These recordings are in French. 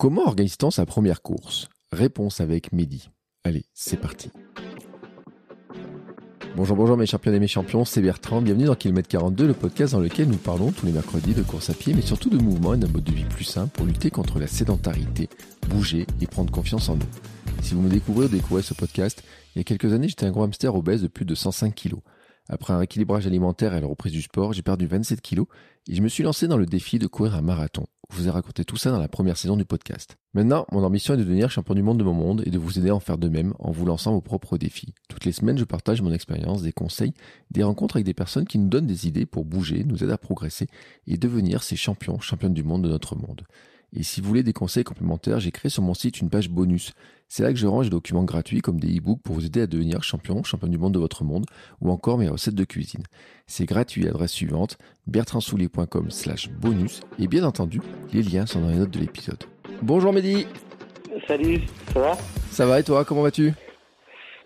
Comment organise-t-on sa première course? Réponse avec Mehdi. Allez, c'est parti. Bonjour, bonjour mes champions et mes champions, c'est Bertrand. Bienvenue dans Kilomètre 42, le podcast dans lequel nous parlons tous les mercredis de course à pied, mais surtout de mouvement et d'un mode de vie plus simple pour lutter contre la sédentarité, bouger et prendre confiance en nous. Si vous me découvrez ou découvrez ce podcast, il y a quelques années, j'étais un gros hamster obèse de plus de 105 kilos. Après un rééquilibrage alimentaire et la reprise du sport, j'ai perdu 27 kilos et je me suis lancé dans le défi de courir un marathon. Je vous ai raconté tout ça dans la première saison du podcast. Maintenant, mon ambition est de devenir champion du monde de mon monde et de vous aider à en faire de même en vous lançant vos propres défis. Toutes les semaines, je partage mon expérience, des conseils, des rencontres avec des personnes qui nous donnent des idées pour bouger, nous aider à progresser et devenir ces champions, championnes du monde de notre monde. Et si vous voulez des conseils complémentaires, j'ai créé sur mon site une page bonus. C'est là que je range des documents gratuits comme des e-books pour vous aider à devenir champion, champion du monde de votre monde, ou encore mes recettes de cuisine. C'est gratuit à l'adresse suivante, bertrandsoulier.com slash bonus, et bien entendu, les liens sont dans les notes de l'épisode. Bonjour Mehdi Salut, ça va? Ça va et toi, comment vas-tu?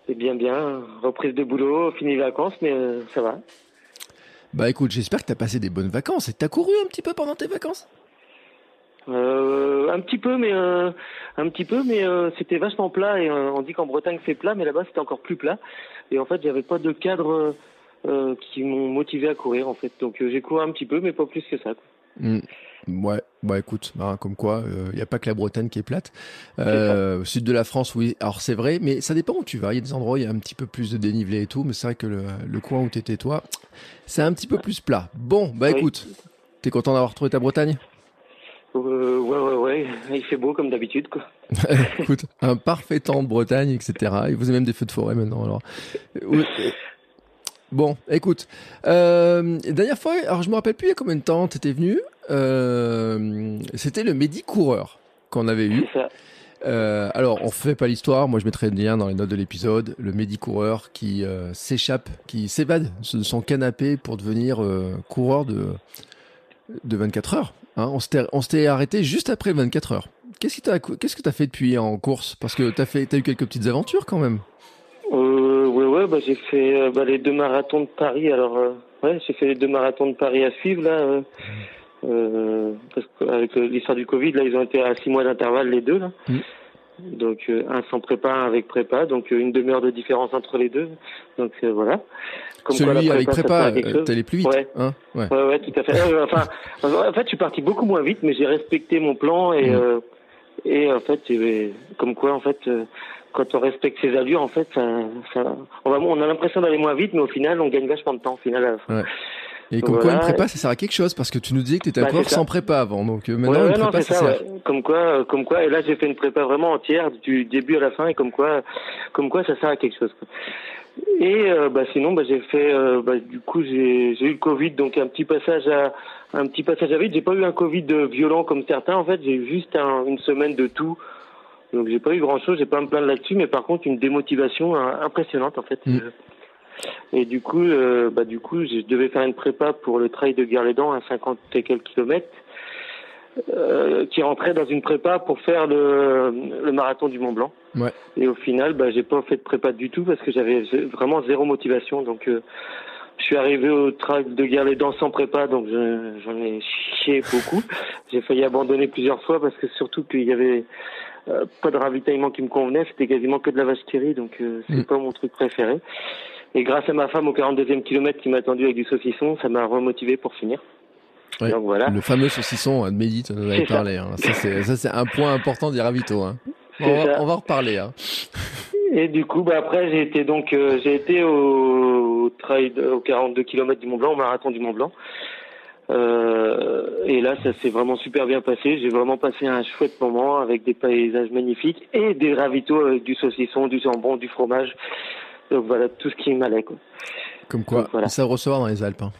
C'est bien bien, reprise de boulot, fini les vacances, mais euh, ça va. Bah écoute, j'espère que t'as passé des bonnes vacances et t'as couru un petit peu pendant tes vacances? Euh, un petit peu, mais euh, un petit peu, mais euh, c'était vachement plat. Et on dit qu'en Bretagne c'est plat, mais là-bas c'était encore plus plat. Et en fait, j'avais pas de cadre qui m'ont motivé à courir en fait. Donc j'ai couru un petit peu, mais pas plus que ça. Quoi. Mm. Ouais, bah écoute, bah, comme quoi, il n'y a pas que la Bretagne qui est plate. Au sud de la France, oui, alors c'est vrai, mais ça dépend où tu vas. Il y a des endroits où il y a un petit peu plus de dénivelé et tout, mais c'est vrai que le, le coin où t'étais toi, c'est un petit peu plus plat. Bon, bah Oui. écoute, t'es content d'avoir retrouvé ta Bretagne? Euh, ouais, ouais, ouais. Il fait beau comme d'habitude, quoi. Écoute, un parfait temps de Bretagne, etc. Et vous avez même des feux de forêt maintenant. Alors, bon, écoute, euh, dernière fois, alors je me rappelle plus il y a combien de temps t'étais venu. Euh, C'était le Midi coureur qu'on avait eu. Ça. Euh, alors, on fait pas l'histoire. Moi, je mettrai le lien dans les notes de l'épisode. Le Midi coureur qui s'échappe, qui s'évade de son canapé pour devenir coureur de de 24 heures. Hein, on s'était arrêté juste après le 24 heures. Qu'est-ce que que t'as fait depuis en course? Parce que t'as fait t'as eu quelques petites aventures quand même. Euh, ouais, ouais, bah, j'ai fait euh, bah, les deux marathons de Paris. Alors, euh, ouais, j'ai fait les deux marathons de Paris à suivre, là. Euh, parce qu'avec l'histoire du Covid, là, ils ont été à six mois d'intervalle, les deux, là. Mm. Donc, euh, un sans prépa, un avec prépa. Donc, euh, une demi-heure de différence entre les deux. Donc, euh, voilà. Comme quoi, Celui avec sert prépa, euh, chose. t'allais plus vite. Ouais. Hein ouais. Ouais, ouais, tout à fait. Enfin, en fait, je suis parti beaucoup moins vite, mais j'ai respecté mon plan et Mm. et en fait, comme quoi, en fait, quand on respecte ses allures, en fait, ça, ça, on va, on a l'impression d'aller moins vite, mais au final, on gagne vachement de temps. Au final, Et comme quoi une prépa, ça sert à quelque chose parce que tu nous disais que t'étais un Bah, ça. sans prépa avant. Donc euh, maintenant ouais, une non, prépa, c'est ça, ça. sert. ouais. Comme quoi, euh, comme quoi, et là, j'ai fait une prépa vraiment entière du début à la fin, et comme quoi, comme quoi, ça sert à quelque chose. quoi. Et euh, bah sinon, bah j'ai fait, euh, bah, du coup, j'ai eu le Covid, donc un petit passage à un petit passage à vide. J'ai pas eu un Covid violent comme certains. En fait, j'ai eu juste un- une semaine de tout. Donc j'ai pas eu grand chose, j'ai pas à me plaindre là-dessus, mais par contre une démotivation impressionnante en fait. Mm. Et du coup, euh, bah du coup, je devais faire une prépa pour le trail de Guerre-les-Dents à 50 et quelques kilomètres, euh, qui rentrait dans une prépa pour faire le, le marathon du Mont Blanc. Ouais. Et au final, bah j'ai pas fait de prépa du tout parce que j'avais vraiment zéro motivation. Donc euh, je suis arrivé au trail de Guerre-les-Dents sans prépa, donc je- j'en ai chié beaucoup. J'ai failli abandonner plusieurs fois parce que surtout qu'il y avait euh, pas de ravitaillement qui me convenait, c'était quasiment que de la vache donc euh, c'est Mm. pas mon truc préféré. Et grâce à ma femme au 42e kilomètre qui m'a attendu avec du saucisson, ça m'a remotivé pour finir. Ouais. Donc voilà. Le fameux saucisson hein, de Mehdi, tu en ça. parlé. Hein. Ça, c'est, un point important des ravitaux. Hein. On, va, ça. on va en reparler. Hein. Et du coup, bah après, j'ai été donc, euh, j'ai été au, au trail, au 42 km du Mont Blanc, au marathon du Mont Blanc. Euh, et là, ça s'est vraiment super bien passé. J'ai vraiment passé un chouette moment avec des paysages magnifiques et des ravitaux avec du saucisson, du jambon, du fromage. Donc voilà, tout ce qui m'allait, quoi. Comme quoi, Donc, voilà. ça recevoir dans les Alpes. hein.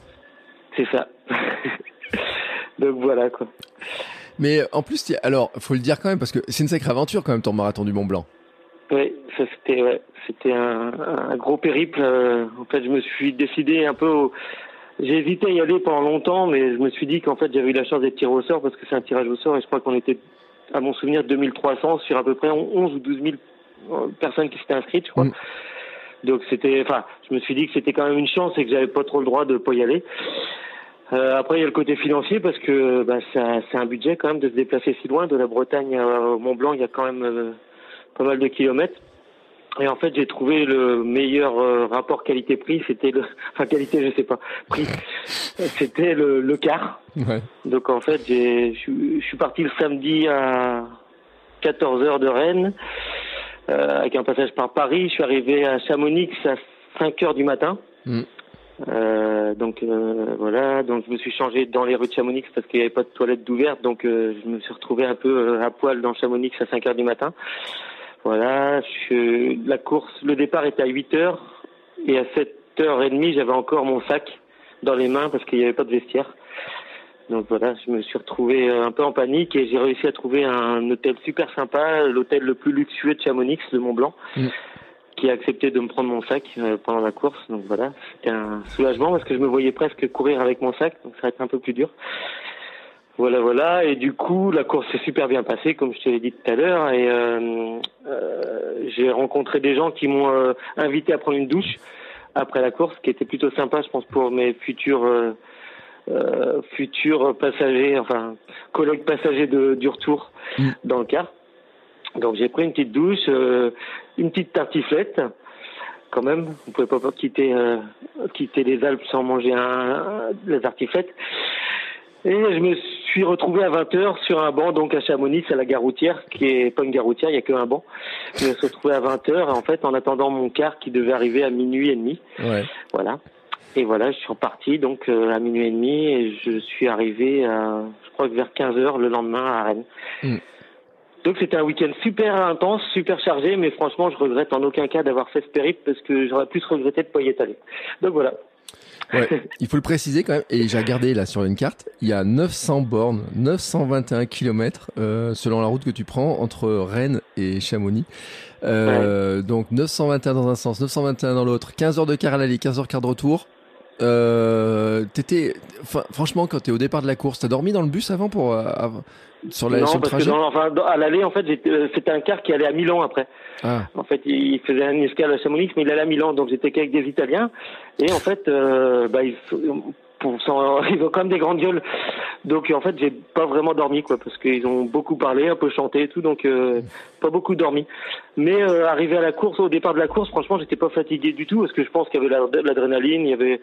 C'est ça. Donc voilà quoi. Mais en plus, alors, faut le dire quand même, parce que c'est une sacrée aventure quand même ton marathon du Mont Blanc. Oui, ça c'était ouais, c'était un, un, gros périple. Euh, en fait, je me suis décidé un peu. Au... J'ai hésité à y aller pendant longtemps, mais je me suis dit qu'en fait j'avais eu la chance d'être tiré au sort parce que c'est un tirage au sort et je crois qu'on était, à mon souvenir, 2300 sur à peu près 11 ou 12 000 euh, personnes qui s'étaient inscrites, je crois. Mm. Donc c'était, enfin, je me suis dit que c'était quand même une chance et que j'avais pas trop le droit de pas y aller. Euh, après, il y a le côté financier parce que bah, c'est un budget quand même de se déplacer si loin de la Bretagne au Mont Blanc. Il y a quand même euh, pas mal de kilomètres. Et en fait, j'ai trouvé le meilleur euh, rapport qualité-prix. C'était le, enfin qualité, je sais pas, prix. C'était le, le quart. Ouais. Donc en fait, j'ai, je suis parti le samedi à 14 heures de Rennes. Euh, avec un passage par Paris. Je suis arrivé à Chamonix à 5 heures du matin. Mm. Euh, donc euh, voilà, donc je me suis changé dans les rues de Chamonix parce qu'il n'y avait pas de toilette d'ouverte, donc euh, je me suis retrouvé un peu à poil dans Chamonix à 5 heures du matin. Voilà, je, la course, le départ était à 8 heures et à 7 heures et demie, j'avais encore mon sac dans les mains parce qu'il n'y avait pas de vestiaire. Donc voilà, je me suis retrouvé un peu en panique et j'ai réussi à trouver un hôtel super sympa, l'hôtel le plus luxueux de Chamonix, le Mont Blanc. Mm qui a accepté de me prendre mon sac euh, pendant la course. Donc voilà, c'était un soulagement parce que je me voyais presque courir avec mon sac, donc ça va être un peu plus dur. Voilà, voilà. Et du coup, la course s'est super bien passée, comme je te l'ai dit tout à l'heure. Et euh, euh, j'ai rencontré des gens qui m'ont euh, invité à prendre une douche après la course, qui était plutôt sympa, je pense, pour mes futurs euh, futurs passagers, enfin collègues passagers de, du retour mm. dans le car. Donc j'ai pris une petite douche, euh, une petite tartiflette, quand même. Vous pouvez pas quitter euh, quitter les Alpes sans manger un, la tartiflette. Et je me suis retrouvé à 20h sur un banc, donc à Chamonix, à la gare routière, qui est pas une gare routière, il y a qu'un banc. Je me suis retrouvé à 20h, en fait, en attendant mon car qui devait arriver à minuit et demi. Ouais. Voilà. Et voilà, je suis reparti donc euh, à minuit et demi et je suis arrivé, à, je crois que vers 15h le lendemain à Rennes. Mm. Donc c'était un week-end super intense, super chargé, mais franchement, je regrette en aucun cas d'avoir fait ce périple parce que j'aurais plus regretté de pas y être allé. Donc voilà. Ouais, il faut le préciser quand même, et j'ai regardé là sur une carte, il y a 900 bornes, 921 kilomètres euh, selon la route que tu prends entre Rennes et Chamonix. Euh, Donc 921 dans un sens, 921 dans l'autre, 15 heures de car à l'aller, 15 heures quart de retour. Euh, t'étais, franchement, quand t'es au départ de la course, t'as dormi dans le bus avant pour euh, sur, la, non, sur le trajet Non, enfin, à l'aller, en fait, euh, c'était un car qui allait à Milan après. Ah. En fait, il faisait un escale à Chamonix, mais il allait à Milan, donc j'étais qu'avec des Italiens. Et en fait, euh, bah, pour, ils ont quand même des grandes gueules. Donc en fait, j'ai pas vraiment dormi, quoi, parce qu'ils ont beaucoup parlé, un peu chanté et tout, donc euh, pas beaucoup dormi. Mais euh, arrivé à la course, au départ de la course, franchement, j'étais pas fatigué du tout, parce que je pense qu'il y avait l'adrénaline, il y avait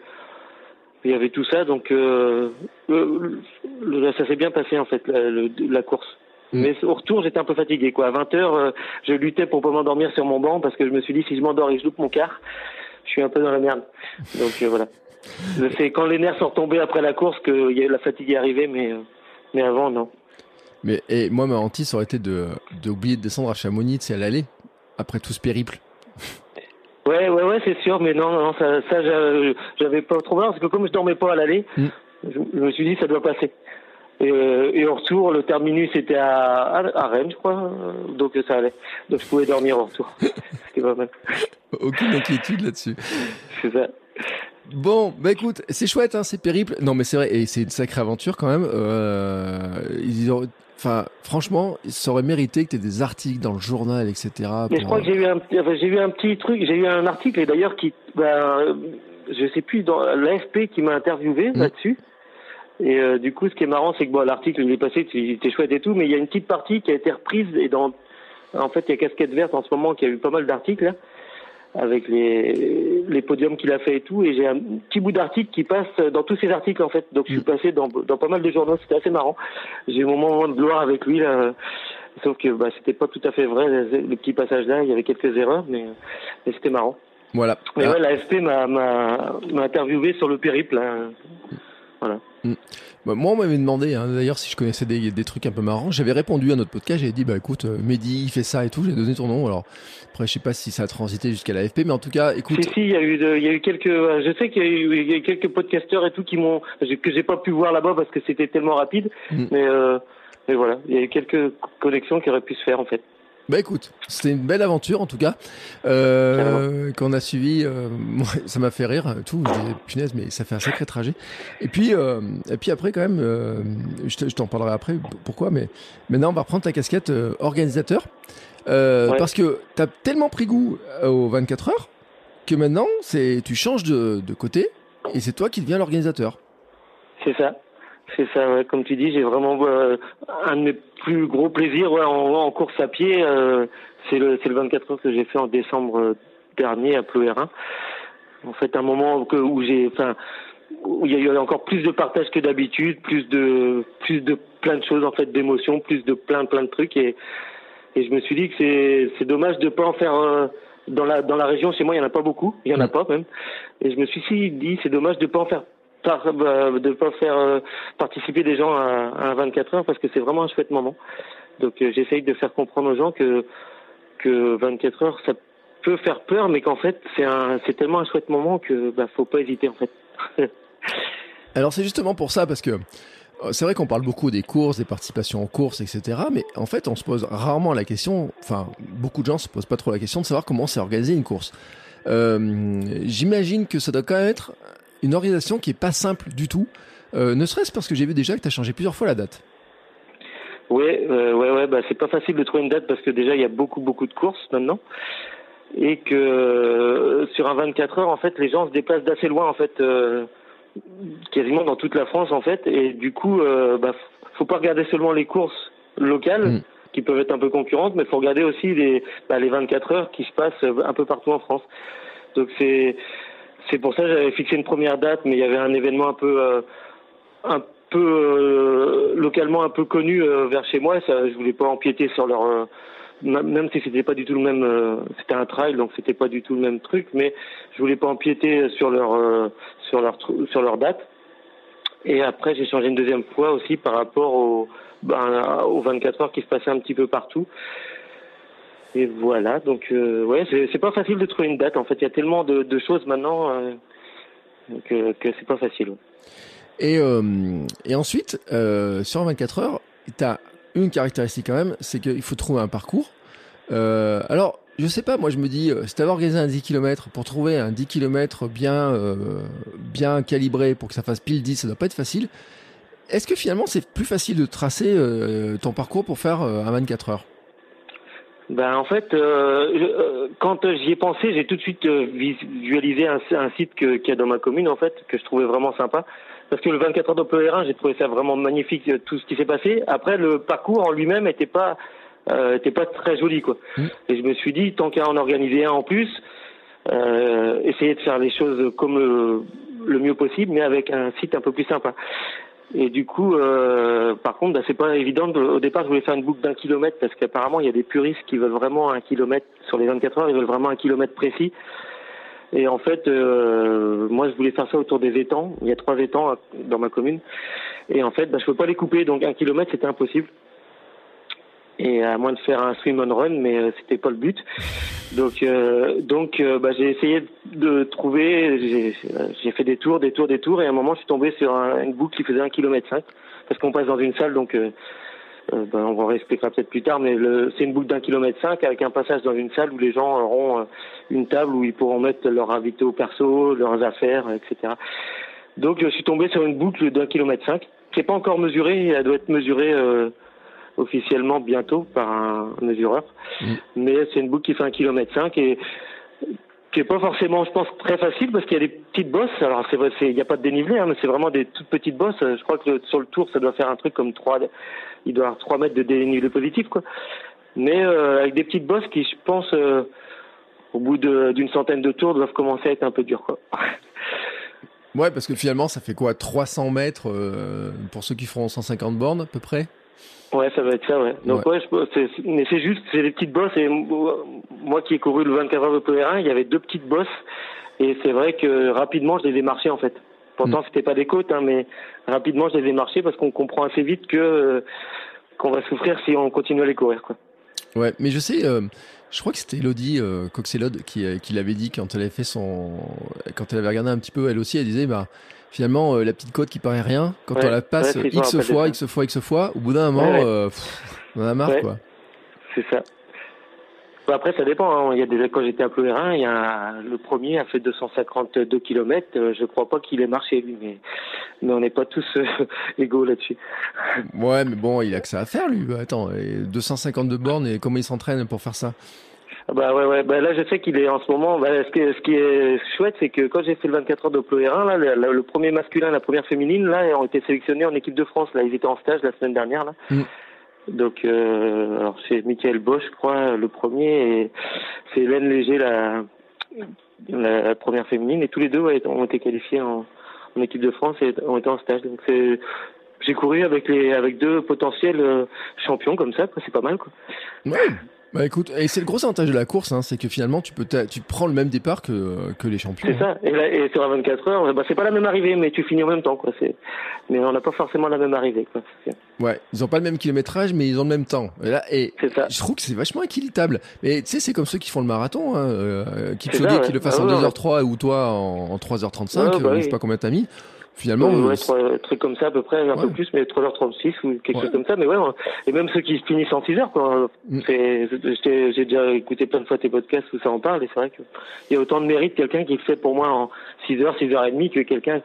il y avait tout ça, donc euh, ça s'est bien passé en fait la, la course. Mm. Mais au retour, j'étais un peu fatigué. Quoi. À 20 heures, euh, je luttais pour pas m'endormir sur mon banc parce que je me suis dit si je m'endors et je loupe mon quart, je suis un peu dans la merde. Donc euh, voilà. C'est quand les nerfs sont retombés après la course que la fatigue est arrivée, mais mais avant non. Mais et moi, ma hantise aurait été d'oublier de descendre à Chamonix, c'est à l'aller après tout ce périple. Ouais, ouais, ouais, c'est sûr, mais non, non, ça, ça j'avais pas trop peur parce que comme je dormais pas à l'aller, mm. je, me suis dit ça doit passer. Et, euh, et au retour, le terminus était à, à, Rennes, je crois, donc ça allait. Donc je pouvais dormir au retour. C'était pas mal. Aucune inquiétude là-dessus. C'est ça. Bon, bah écoute, c'est chouette, hein, c'est périple. Non, mais c'est vrai, et c'est une sacrée aventure quand même. Euh, ils ont, Enfin, franchement, ça aurait mérité que tu aies des articles dans le journal, etc. Mais je crois que j'ai eu un, j'ai eu un petit truc, j'ai eu un article et d'ailleurs qui, ben, je sais plus, dans l'AFP qui m'a interviewé mmh. là-dessus. Et euh, du coup, ce qui est marrant, c'est que bon, l'article il est passé, il était chouette et tout, mais il y a une petite partie qui a été reprise et dans, en fait, il y a Casquette Verte en ce moment qui a eu pas mal d'articles avec les, les podiums qu'il a fait et tout. Et j'ai un petit bout d'article qui passe dans tous ces articles en fait. Donc je suis mm. passé dans, dans pas mal de journaux. C'était assez marrant. J'ai eu mon moment de gloire avec lui là. Sauf que bah, c'était pas tout à fait vrai le petit passage là. Il y avait quelques erreurs, mais, mais c'était marrant. Voilà. Mais ouais, l'AFP m'a interviewé sur le périple. Voilà. Mm. Bah, moi, on m'avait demandé, hein, d'ailleurs, si je connaissais des, des, trucs un peu marrants. J'avais répondu à notre podcast, j'avais dit, bah écoute, euh, Mehdi, il fait ça et tout, j'ai donné ton nom. Alors, après, je sais pas si ça a transité jusqu'à l'AFP, mais en tout cas, écoute. Si, si, il y a eu, il y a eu quelques, euh, je sais qu'il y, y, a eu quelques podcasteurs et tout qui m'ont, que j'ai pas pu voir là-bas parce que c'était tellement rapide, mm. mais, euh, mais voilà, il y a eu quelques connexions qui auraient pu se faire en fait. Bah écoute, c'était une belle aventure en tout cas euh, qu'on a suivi. Euh, ça m'a fait rire tout. Je disais punaise, mais ça fait un sacré trajet. Et puis euh, et puis après quand même, euh, je t'en parlerai après pourquoi. Mais maintenant on va reprendre ta casquette euh, organisateur euh, ouais. parce que t'as tellement pris goût aux 24 heures que maintenant c'est tu changes de, de côté et c'est toi qui deviens l'organisateur. C'est ça. C'est ça, ouais. comme tu dis, j'ai vraiment euh, un de mes plus gros plaisirs ouais, en, en, course à pied. Euh, c'est le, le 24 heures que j'ai fait en décembre dernier à Ploérin. En fait, un moment que, où j'ai, enfin, où il y a eu encore plus de partage que d'habitude, plus de, plus de plein de choses en fait, d'émotions, plus de plein plein de trucs et et je me suis dit que c'est c'est dommage de pas en faire. Euh, dans la dans la région chez moi il y en a pas beaucoup il y en a pas même et je me suis dit c'est dommage de pas en faire par, euh, de pas faire euh, participer des gens à, à 24 heures parce que c'est vraiment un chouette moment. Donc euh, j'essaye de faire comprendre aux gens que que 24 heures ça peut faire peur, mais qu'en fait c'est un c'est tellement un chouette moment que bah faut pas hésiter en fait. Alors c'est justement pour ça parce que c'est vrai qu'on parle beaucoup des courses, des participations en courses, etc. Mais en fait, on se pose rarement la question, enfin, beaucoup de gens se posent pas trop la question de savoir comment c'est organisé une course. J'imagine que ça doit quand même être une organisation qui est pas simple du tout, euh, ne serait-ce parce que j'ai vu déjà que tu as changé plusieurs fois la date. Oui, euh, ouais, ouais, bah c'est pas facile de trouver une date parce que déjà il y a beaucoup, beaucoup de courses maintenant et que euh, sur un 24 heures en fait les gens se déplacent d'assez loin en fait, euh, quasiment dans toute la France en fait et du coup euh, bah faut pas regarder seulement les courses locales. Mm. qui peuvent être un peu concurrentes, mais il faut regarder aussi les, bah, les 24 heures qui se passent un peu partout en France. Donc c'est c'est pour ça que j'avais fixé une première date, mais il y avait un événement un peu, euh, un peu euh, localement un peu connu euh, vers chez moi. Ça, je voulais pas empiéter sur leur, même si c'était pas du tout le même, c'était un trail, donc c'était pas du tout le même truc, mais je voulais pas empiéter sur leur, sur leur, sur leur date. Et après, j'ai changé une deuxième fois aussi par rapport au, ben, aux 24 heures qui se passaient un petit peu partout. Et voilà, donc euh, ouais, c'est pas facile de trouver une date. En fait, il y a tellement de, choses maintenant euh, que, que c'est pas facile. Et, euh, ensuite, euh, sur 24 heures, tu as une caractéristique quand même, c'est qu'il faut trouver un parcours. Alors, je sais pas, moi je me dis, si tu avais organisé un 10 km, pour trouver un 10 km bien, bien calibré pour que ça fasse pile 10, ça doit pas être facile. Est-ce que finalement c'est plus facile de tracer ton parcours pour faire un 24 heures? Ben en fait, euh, je, quand j'y ai pensé, j'ai tout de suite visualisé un, un site qu'il y a dans ma commune en fait que je trouvais vraiment sympa. Parce que le 24 heures de Ploérin, j'ai trouvé ça vraiment magnifique tout ce qui s'est passé. Après, le parcours en lui-même était pas euh, était pas très joli quoi. Mmh. Et je me suis dit tant qu'à en organiser un en plus, euh, essayer de faire les choses comme le, le mieux possible, mais avec un site un peu plus sympa. Et du coup, euh, par contre, bah, c'est pas évident. De, au départ, je voulais faire une boucle d'un kilomètre parce qu'apparemment, il y a des puristes qui veulent vraiment un kilomètre sur les 24 heures. Ils veulent vraiment un kilomètre précis. Et en fait, euh, moi, je voulais faire ça autour des étangs. Il y a trois étangs dans ma commune. Et en fait, bah, je peux pas les couper. Donc, un kilomètre, c'était impossible et à moins de faire un swim on run, mais euh, c'était pas le but. Donc, euh, donc, euh, bah, j'ai essayé de trouver. J'ai fait des tours, des tours, des tours, et à un moment, je suis tombé sur un, une boucle qui faisait un kilomètre cinq, parce qu'on passe dans une salle, donc. Euh, bah, on va réexpliquera peut-être plus tard, mais c'est une boucle d'un kilomètre cinq avec un passage dans une salle où les gens auront une table où ils pourront mettre leurs invités au perso, leurs affaires, etc. Donc je suis tombé sur une boucle d'un kilomètre cinq qui n'est pas encore mesurée, elle doit être mesurée euh, officiellement bientôt par un mesureur. Mmh. Mais c'est une boucle qui fait un kilomètre cinq et qui est pas forcément, je pense, très facile parce qu'il y a des petites bosses. Alors c'est vrai, il n'y a pas de dénivelé, hein, mais c'est vraiment des toutes petites bosses. Je crois que sur le tour, ça doit faire un truc comme trois, il doit avoir trois mètres de dénivelé positif, quoi. Mais euh, avec des petites bosses qui, je pense, euh, au bout d'une centaine de tours, doivent commencer à être un peu dures, quoi. Ouais, parce que finalement, ça fait quoi? 300 mètres euh, pour ceux qui feront 150 bornes, à peu près? Ouais, ça va être ça, ouais. Donc ouais, ouais c'est, mais c'est juste, c'est des petites bosses. Et moi qui ai couru le 24 heures de Plérin, il y avait deux petites bosses. Et c'est vrai que rapidement, je les ai marchées en fait. Pourtant, c'était pas des côtes, hein, mais rapidement, je les ai marchés parce qu'on comprend assez vite que qu'on va souffrir si on continue à les courir. Quoi. Ouais, mais je sais, euh, je crois que c'était Elodie euh, Coxelode qui, euh, qui l'avait dit quand elle avait fait son, quand elle avait regardé un petit peu, elle aussi, elle disait, bah finalement la petite côte qui paraît rien, quand on la passe x fois, x fois, x fois, au bout d'un moment, on en a marre quoi. C'est ça. Bah, après, ça dépend. Hein. Il y a des quand j'étais à Plouérin, il y a le premier a fait 252 km. Euh, je crois pas qu'il ait marché lui, mais mais on n'est pas tous euh, égaux là-dessus. Ouais, mais bon, il a que ça à faire lui. Attends, 252 bornes et comment il s'entraîne pour faire ça? Bah ouais ouais bah là je sais qu'il est en ce moment bah, ce, qui est, ce qui est chouette c'est que quand j'ai fait le 24 heures de Plouérin là le, premier masculin la première féminine là ont été sélectionnés en équipe de France là ils étaient en stage la semaine dernière là mm. Donc, euh, alors c'est Michael Bosch, je crois, le premier, et c'est Hélène Léger, la, la première féminine, et tous les deux ont été qualifiés en, en équipe de France et ont été en stage. Donc c'est j'ai couru avec les avec deux potentiels euh, champions comme ça, c'est pas mal quoi. Ouais. Bah écoute, et c'est le gros avantage de la course, hein, c'est que finalement tu peux tu prends le même départ que, que les champions. C'est ça. Et, là, et sur la 24 heures, bah, c'est pas la même arrivée, mais tu finis en même temps quoi. Mais on n'a pas forcément la même arrivée quoi. Ouais, ils ont pas le même kilométrage, mais ils ont le même temps. Et là, et ça. je trouve que c'est vachement équilibrable. Mais tu sais, c'est comme ceux qui font le marathon, hein, euh, qui le fasse ah en 2h03 ou toi en, 3h35, bah euh, je sais pas combien t'as mis. Finalement, ouais, trois trucs comme ça à peu près, un peu plus, mais 3h36 ou quelque chose comme ça. Mais ouais, et même ceux qui se finissent en 6 h quoi. Mm. J'ai déjà écouté plein de fois tes podcasts où ça en parle, et c'est vrai qu'il y a autant de mérite quelqu'un qui le fait pour moi en 6 h 6 h 30 que quelqu'un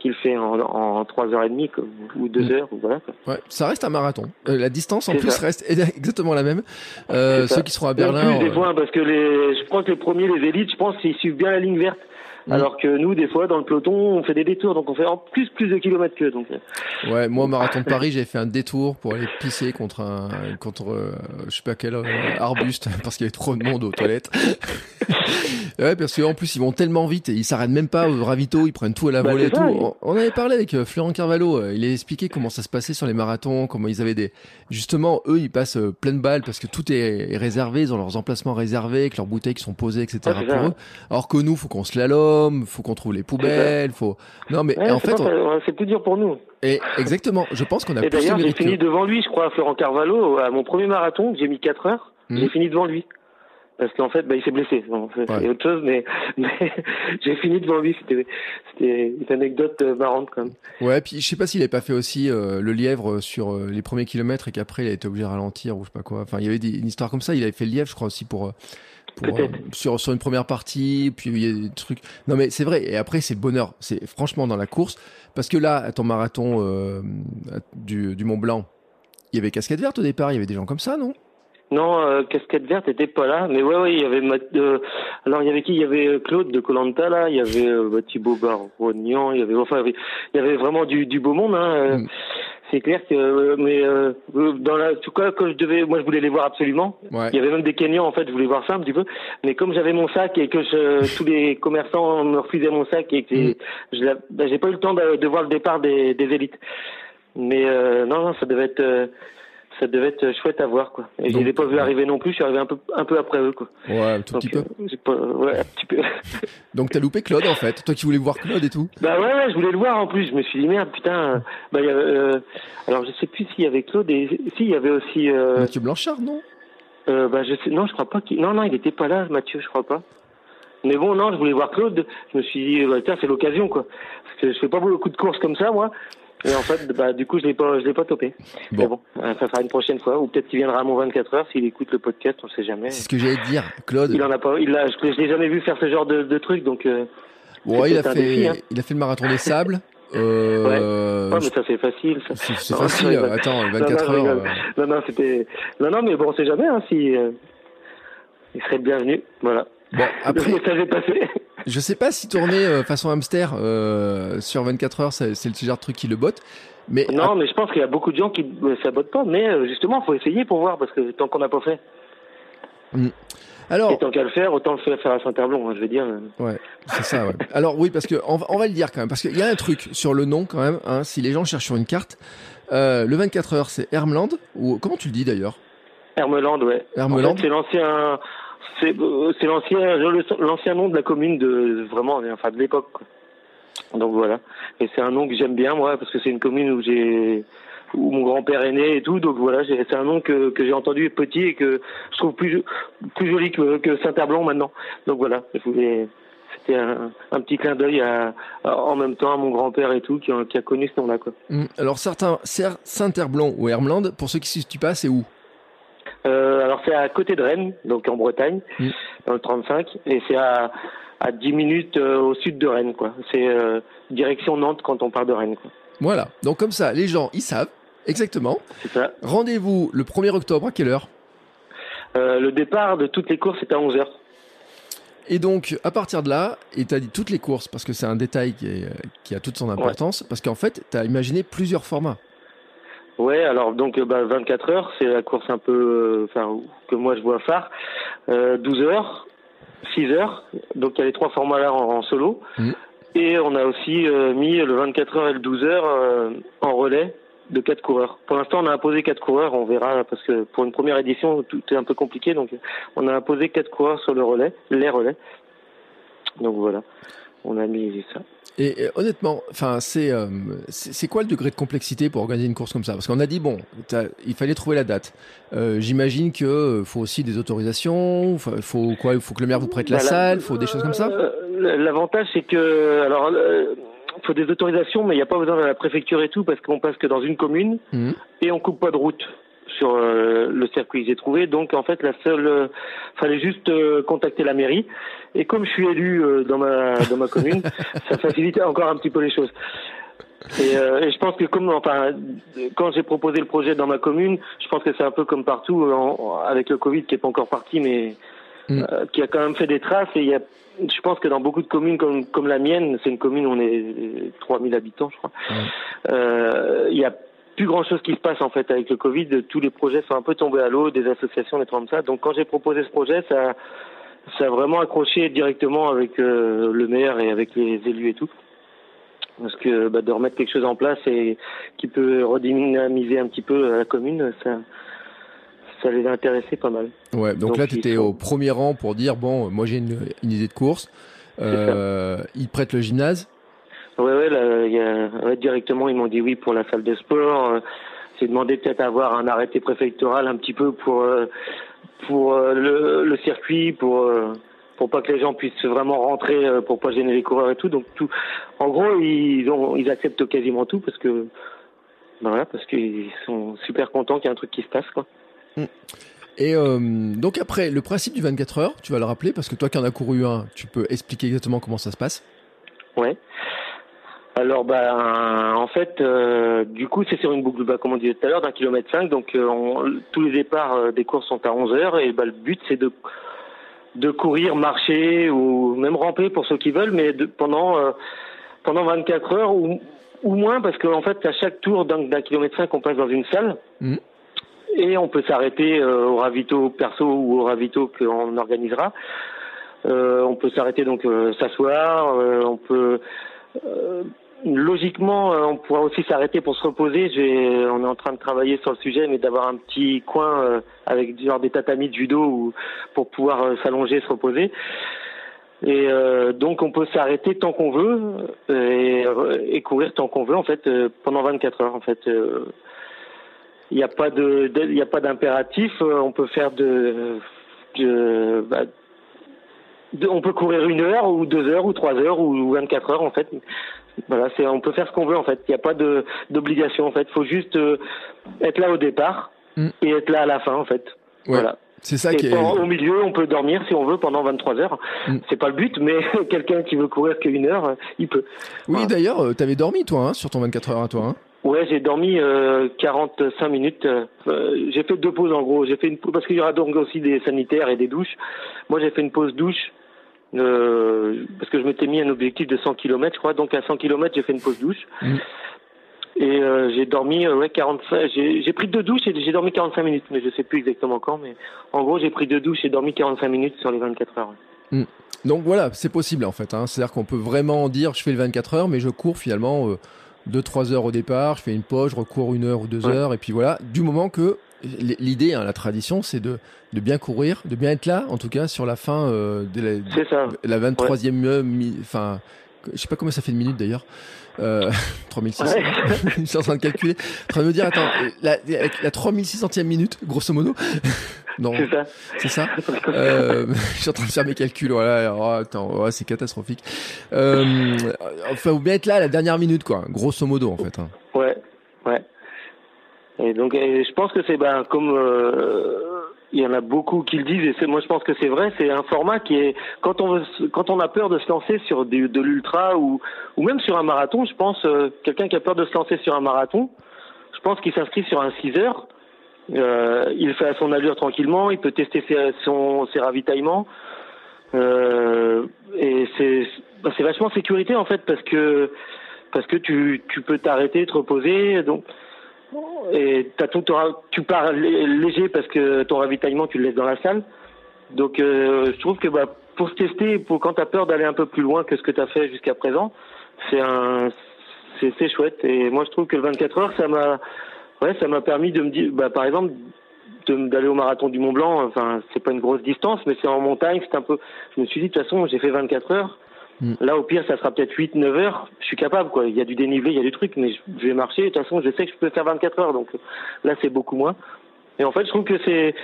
qui le fait en, en 3h30 ou 2 h mm. voilà. Ouais, ça reste un marathon. Euh, la distance en plus reste exactement la même. Euh, ceux qui seront à Berlin. Plus, des fois, parce que les, je pense que les premiers, les élites, je pense qu'ils suivent bien la ligne verte. Mm. Alors que nous, des fois, dans le peloton, on fait des détours, donc on fait en plus plus de kilomètres que donc. Euh. Ouais, moi, au marathon de Paris, j'ai fait un détour pour aller pisser contre un, contre, euh, je sais pas quel euh, arbuste, parce qu'il y avait trop de monde aux toilettes. ouais, parce qu'en plus, ils vont tellement vite et ils s'arrêtent même pas au ravito, ils prennent tout à la bah, volée et tout. On avait parlé avec Florent Carvalho, il a expliqué comment ça se passait sur les marathons, comment ils avaient des, justement, eux, ils passent pleine balle parce que tout est réservé, ils ont leurs emplacements réservés, avec leurs bouteilles qui sont posées, etc. pour eux. Alors que nous, faut qu'on se slalom faut qu'on trouve les poubelles, faut. Non, mais en fait, c'est plus dur pour nous. Et exactement, je pense qu'on a. Et d'ailleurs, j'ai fini devant lui, je crois, Florent Carvalho, à mon premier marathon, j'ai mis 4 heures, hmm. j'ai fini devant lui. Parce qu'en fait, bah, il s'est blessé. C'est autre chose, mais, j'ai fini devant lui. C'était une anecdote euh, marrante quand même. Ouais, puis je sais pas s'il avait pas fait aussi euh, le lièvre sur euh, les premiers kilomètres et qu'après il a été obligé de ralentir ou je sais pas quoi. Enfin, il y avait des, une histoire comme ça. Il avait fait le lièvre, je crois aussi pour euh, sur, sur une première partie, puis il y a des trucs. Non mais c'est vrai. Et après c'est bonheur. C'est franchement dans la course, parce que là, à ton marathon euh, du, du Mont Blanc, il y avait casquette verte au départ. Il y avait des gens comme ça, non? Non, euh, casquette verte était pas là, mais ouais, ouais, il y avait alors il y avait qui? Il y avait Claude de Colanta là, il y avait euh, Thibaut Barognan, il y avait enfin il y avait vraiment du, du beau monde. Hein. Mm c'est clair que euh, mais euh, dans la tout cas quand je devais moi je voulais les voir absolument. Il y avait même des Kenyans en fait je voulais voir ça un petit peu. Mais comme j'avais mon sac et que je, tous les commerçants me refusaient mon sac et que mm. je ben, j'ai pas eu le temps de, de, voir le départ des, des élites. Mais euh, non non ça devait être euh, ça devait être chouette à voir quoi. Et je les ai pas vu arriver non plus, je suis arrivé un peu un peu après eux quoi. Ouais, un tout petit peu. Euh, ouais, un petit peu. Donc t'as loupé Claude en fait, toi qui voulais voir Claude et tout. Bah ouais, ouais, je voulais le voir en plus, je me suis dit merde putain. Bah y avait, euh, alors je sais plus s'il y avait Claude et si il y avait aussi euh... Mathieu Blanchard non? Euh, bah je sais non, je crois pas qu'il non non, il était pas là Mathieu, je crois pas. Mais bon, non, je voulais voir Claude. Je me suis dit, bah, tiens, c'est l'occasion, quoi. Parce que je fais pas beaucoup de courses comme ça, moi. Et en fait, bah, du coup, je l'ai pas, je l'ai pas topé. Bon. Mais bon, euh, ça sera une prochaine fois, ou peut-être qu'il viendra à mon 24 heures s'il écoute le podcast, on sait jamais. C'est ce que j'allais te dire, Claude. Il en a pas, il a, je, je l'ai jamais vu faire ce genre de, de truc, donc. Euh, ouais, il a fait, hein. il a fait le marathon des sables. Euh, ouais. mais ça c'est facile. C'est facile. Attends, 24 non, non, heures. Non, non, c'était. Non, non, mais bon, on sait jamais. Hein, si euh, il serait bienvenu. Voilà. Bon, après. passé. Je sais pas si tourner euh, façon hamster euh, sur 24 heures, c'est le genre de truc qui le botte. Mais non, mais je pense qu'il y a beaucoup de gens qui ne euh, botte pas. Mais justement, faut essayer pour voir parce que tant qu'on n'a pas fait. Hmm. Alors, Et tant qu'à le faire, autant le faire à Saint-Herblon, hein, je veux dire. Ouais, c'est ça. Ouais. Alors oui, parce que on va, on va, le dire quand même, parce qu'il y a un truc sur le nom quand même. Hein, si les gens cherchent sur une carte, le 24 heures, c'est Hermland ou comment tu le dis d'ailleurs? Hermeland, ouais. Hermeland. c'est l'ancien c'est l'ancien l'ancien nom de la commune de vraiment enfin de l'époque. Donc voilà. Et c'est un nom que j'aime bien moi parce que c'est une commune où j'ai où mon grand-père est né et tout. Donc voilà, c'est un nom que, j'ai entendu petit et que je trouve plus plus joli que, que Saint-Herblanc maintenant. Donc voilà, c'était un, petit clin d'œil en même temps à mon grand-père et tout qui a, connu ce nom-là. Hum, alors certains Saint-Herblanc ou Hermland, pour ceux qui ne situent pas, c'est où? Euh, alors c'est à côté de Rennes, donc en Bretagne, mmh. dans le 35, et c'est à, à 10 minutes euh, au sud de Rennes, quoi. C'est euh, direction Nantes quand on part de Rennes, quoi. Voilà, donc comme ça, les gens, ils savent exactement. C'est ça. Rendez-vous le 1er octobre, à quelle heure? Euh, Le départ de toutes les courses est à 11h. Et donc, à partir de là, et tu as dit toutes les courses, parce que c'est un détail qui, est, qui, a toute son importance, ouais. parce qu'en fait, tu as imaginé plusieurs formats. Ouais, alors donc bah, 24 heures, c'est la course un peu, enfin que moi je vois phare. Euh, 12 heures, 6 heures, donc il y a les trois formats là en, en solo. Mmh. Et on a aussi euh, mis le 24 heures et le 12 heures euh, en relais de quatre coureurs. Pour l'instant, on a imposé quatre coureurs, on verra parce que pour une première édition, tout est un peu compliqué, donc on a imposé quatre coureurs sur le relais, les relais. Donc voilà, on a mis ça. Et, et honnêtement, enfin, c'est euh, c'est quoi le degré de complexité pour organiser une course comme ça? Parce qu'on a dit bon, il fallait trouver la date. Euh, J'imagine que euh, faut aussi des autorisations. Faut, faut quoi? Il faut que le maire vous prête la bah, salle. Faut des choses comme ça? L'avantage, c'est que alors faut des autorisations, mais il n'y a pas besoin de la préfecture et tout parce qu'on passe que dans une commune mmh. et on coupe pas de route sur euh, le circuit que j'ai trouvé. Donc en fait, la seule, euh, fallait juste euh, contacter la mairie. Et comme je suis élu dans ma dans ma commune, ça facilitait encore un petit peu les choses. Et, et je pense que comme enfin quand j'ai proposé le projet dans ma commune, je pense que c'est un peu comme partout en, avec le Covid qui est pas encore parti, mais mm. qui a quand même fait des traces. Et il y a, je pense que dans beaucoup de communes comme comme la mienne, c'est une commune où on est 3000 habitants, je crois. Il y a plus grand chose qui se passe en fait avec le Covid. Tous les projets sont un peu tombés à l'eau, des associations, des trucs comme ça. Donc quand j'ai proposé ce projet, ça, ça a vraiment accroché directement avec euh, le maire et avec les élus et tout. Parce que bah, de remettre quelque chose en place et qui peut redynamiser un petit peu la commune, ça, ça les a intéressés pas mal. Ouais, donc, donc là, tu étais au premier rang pour dire bon, moi j'ai une, une, idée de course. Euh, ils prêtent le gymnase. Ouais, ouais, là, y a, ouais, directement, ils m'ont dit oui pour la salle de sport. Euh, J'ai demandé peut-être avoir un arrêté préfectoral un petit peu pour euh, pour euh, le, le, circuit, pour pour pas que les gens puissent vraiment rentrer, pour pas gêner les coureurs et tout. Donc tout, en gros, ils ont ils acceptent quasiment tout parce que ben voilà, parce qu'ils sont super contents qu'il y ait un truc qui se passe quoi. Mmh. Et euh, donc après, le principe du 24 heures, tu vas le rappeler parce que toi qui en as couru un, tu peux expliquer exactement comment ça se passe? Ouais. Alors ben en fait euh, du coup c'est sur une boucle bah, comme on disait tout à l'heure d'un kilomètre cinq donc euh, on, tous les départs euh, des courses sont à 11 heures et bah, le but c'est de de courir, marcher ou même ramper pour ceux qui veulent mais de, pendant pendant 24 heures ou, ou moins parce qu'en en fait à chaque tour d'un kilomètre cinq on passe dans une salle mmh. et on peut s'arrêter au ravito perso ou au ravito qu'on organisera. on peut s'arrêter donc s'asseoir, on peut logiquement, euh, on pourra aussi s'arrêter pour se reposer. On est en train de travailler sur le sujet, mais d'avoir un petit coin euh, avec genre des tatamis de judo ou, pour pouvoir euh, s'allonger, se reposer. Et euh, donc on peut s'arrêter tant qu'on veut et, courir tant qu'on veut en fait pendant 24 heures en fait. Il n'y a pas d'impératif. On peut faire bah, de, on peut courir une heure ou deux heures ou trois heures ou 24 heures en fait. Voilà, c'est on peut faire ce qu'on veut en fait. Il n'y a pas de d'obligation en fait. Il faut juste euh, être là au départ mm. et être là à la fin en fait. Ouais. Voilà. C'est ça et qui est... Au milieu, on peut dormir si on veut pendant 23 heures. Mm. C'est pas le but, mais quelqu'un qui veut courir qu'une heure, il peut. Oui, voilà. d'ailleurs, euh, tu avais dormi toi hein, sur ton 24 heures à toi. Hein Ouais, j'ai dormi euh, 45 minutes. Euh, j'ai fait deux pauses en gros. J'ai fait une parce qu'il y aura donc aussi des sanitaires et des douches. Moi, j'ai fait une pause douche euh, parce que je m'étais mis un objectif de 100 km, je crois. Donc à 100 km, j'ai fait une pause douche. Mmh. Et euh, j'ai dormi euh, ouais 45. J'ai pris deux douches et j'ai dormi 45 minutes, mais je sais plus exactement quand. Mais en gros, j'ai pris deux douches et dormi 45 minutes sur les 24 heures. Mmh. Donc voilà, c'est possible en fait. Hein. C'est-à-dire qu'on peut vraiment dire je fais le 24 heures, mais je cours finalement 2-3 heures au départ, je fais une pause, je recours une heure ou deux ouais. heures, et puis voilà. Du moment que l'idée, hein, la tradition, c'est de, de bien courir, de bien être là, en tout cas, sur la fin euh, de la, ça. la 23e, ouais. enfin, je sais pas combien ça fait de minutes d'ailleurs. Euh, 3600. je suis en train de calculer. En train de me dire, attends, la, la 3600e minute, grosso modo. non. C'est ça. C'est ça. euh, je suis en train de faire mes calculs. Voilà. Oh, attends, oh, c'est catastrophique. Euh, enfin, vous bien être là à la dernière minute, quoi. Grosso modo, en fait. Hein. Ouais. Ouais. Et donc, je pense que c'est ben comme euh, il y en a beaucoup qui le disent et moi je pense que c'est vrai c'est un format qui est quand on veut, quand on a peur de se lancer sur de, de l'ultra ou ou même sur un marathon je pense euh, quelqu'un qui a peur de se lancer sur un marathon je pense qu'il s'inscrit sur un 6 heures euh, il fait à son allure tranquillement il peut tester ses, son, ses ravitaillements euh, et c'est bah, c'est vachement sécurité en fait parce que parce que tu tu peux t'arrêter te reposer donc et tu pars léger parce que ton ravitaillement tu le laisses dans la salle. Donc euh, je trouve que bah, pour se tester, pour quand tu as peur d'aller un peu plus loin que ce que tu as fait jusqu'à présent, c'est c'est chouette. Et moi je trouve que le 24 heures, ça m'a ouais, ça m'a permis de me dire bah, par exemple d'aller au marathon du Mont Blanc, enfin c'est pas une grosse distance, mais c'est en montagne, c'est un peu. Je me suis dit de toute façon j'ai fait 24 heures, Mm. Là, au pire, ça sera peut-être 8, 9 heures. Je suis capable, quoi. Il y a du dénivelé, il y a du truc, mais je vais marcher. De toute façon, je sais que je peux faire 24 heures, donc là, c'est beaucoup moins. Et en fait, je trouve que c'est,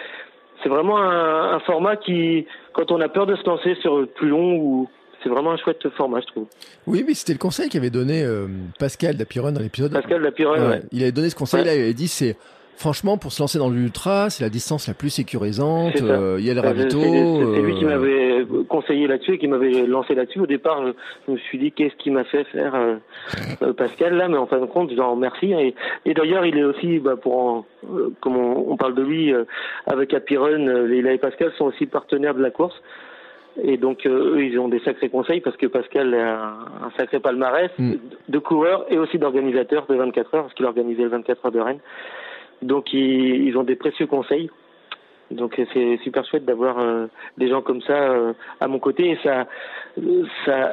c'est vraiment un, un, format qui, quand on a peur de se lancer sur plus long ou, c'est vraiment un chouette format, je trouve. Oui, mais c'était le conseil qu'avait donné euh, Pascal Dapiron dans l'épisode. Pascal Dapiron, ouais. Il avait donné ce conseil-là, il avait dit c'est Franchement, pour se lancer dans l'ultra, c'est la distance la plus sécurisante. Euh, il y a le ravito. C'est lui qui euh, m'avait conseillé là-dessus et qui m'avait lancé là-dessus. Au départ, je, me suis dit qu'est-ce qui m'a fait faire euh, Pascal là, mais en fin de compte, je en remercie. Et, et d'ailleurs, il est aussi, bah, pour comme on, parle de lui avec Apiron, Leila et Pascal sont aussi partenaires de la course. Et donc eux, ils ont des sacrés conseils parce que Pascal a un, sacré palmarès mm. de coureur et aussi d'organisateur de 24 heures parce qu'il organisait le 24 heures de Rennes. Donc ils, ont des précieux conseils. Donc c'est super chouette d'avoir euh, des gens comme ça euh, à mon côté ça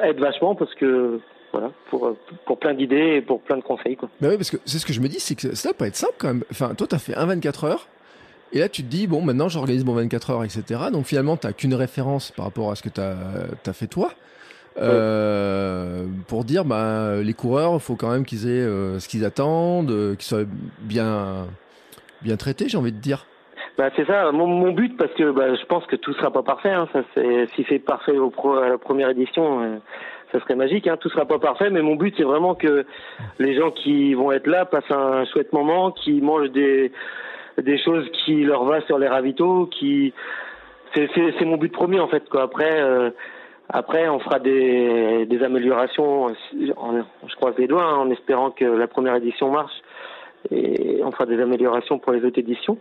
aide vachement parce que voilà pour pour plein d'idées et pour plein de conseils quoi. Bah oui parce que c'est ce que je me dis c'est que ça pas être simple quand même. Enfin toi tu as fait un 24 heures et là tu te dis bon maintenant j'organise mon 24 heures etc. Donc finalement tu qu'une référence par rapport à ce que tu as, fait toi. Euh, pour dire bah les coureurs faut quand même qu'ils aient ce qu'ils attendent, qu'ils soient bien bien traité, j'ai envie de dire. Bah c'est ça, mon, but parce que bah, je pense que tout sera pas parfait. Hein, ça c'est si c'est parfait au pro, à la première édition, euh, ça serait magique. Hein, tout sera pas parfait, mais mon but c'est vraiment que les gens qui vont être là passent un chouette moment, qui mangent des des choses qui leur va sur les ravitaux, qui c'est c'est mon but premier en fait quoi. Après euh, on fera des des améliorations. je croise les doigts hein, en espérant que la première édition marche et on fera des améliorations pour les autres éditions.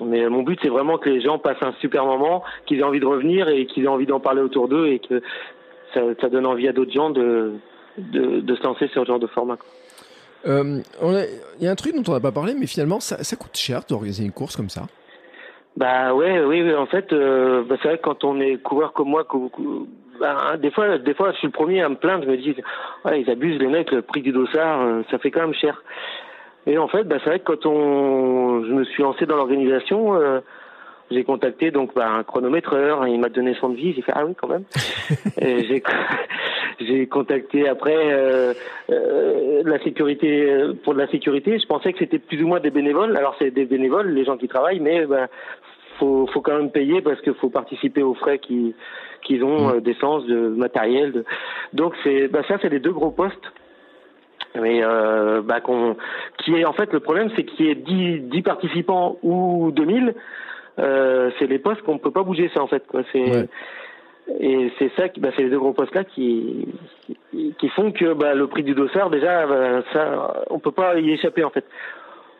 Mais mon but, c'est vraiment que les gens passent un super moment, qu'ils aient envie de revenir et qu'ils aient envie d'en parler autour d'eux et que ça, ça, donne envie à d'autres gens de, de, de, se lancer sur ce genre de format. Euh, il y a un truc dont on n'a pas parlé, mais finalement, ça, ça coûte cher d'organiser une course comme ça. Bah ouais, oui, oui en fait, euh, bah, c'est vrai que quand on est coureur comme moi, que, bah, des fois, des fois, je suis le premier à me plaindre. Je me dis, ouais, ils abusent les mecs, le prix du dossard, euh, ça fait quand même cher. Et en fait, bah, c'est vrai que quand on, je me suis lancé dans l'organisation, euh, j'ai contacté donc bah, un chronométreur, il m'a donné son devis, j'ai fait ah oui quand même. j'ai j'ai contacté après euh, euh, la sécurité pour de la sécurité. Je pensais que c'était plus ou moins des bénévoles. Alors c'est des bénévoles, les gens qui travaillent, mais bah, faut faut quand même payer parce qu'il faut participer aux frais qui qu'ils ont mmh. d'essence, de matériel. De... Donc c'est bah, ça c'est les deux gros postes mais euh, bah, qu'on, qui est en fait le problème, c'est qu'il y ait 10, 10 participants ou 2000, euh, c'est les postes qu'on ne peut pas bouger, ça en fait. Quoi. C'est, Et c'est ça, bah, c'est les deux gros postes là qui, qui font que bah, le prix du dossard, déjà, bah, ça, on peut pas y échapper en fait.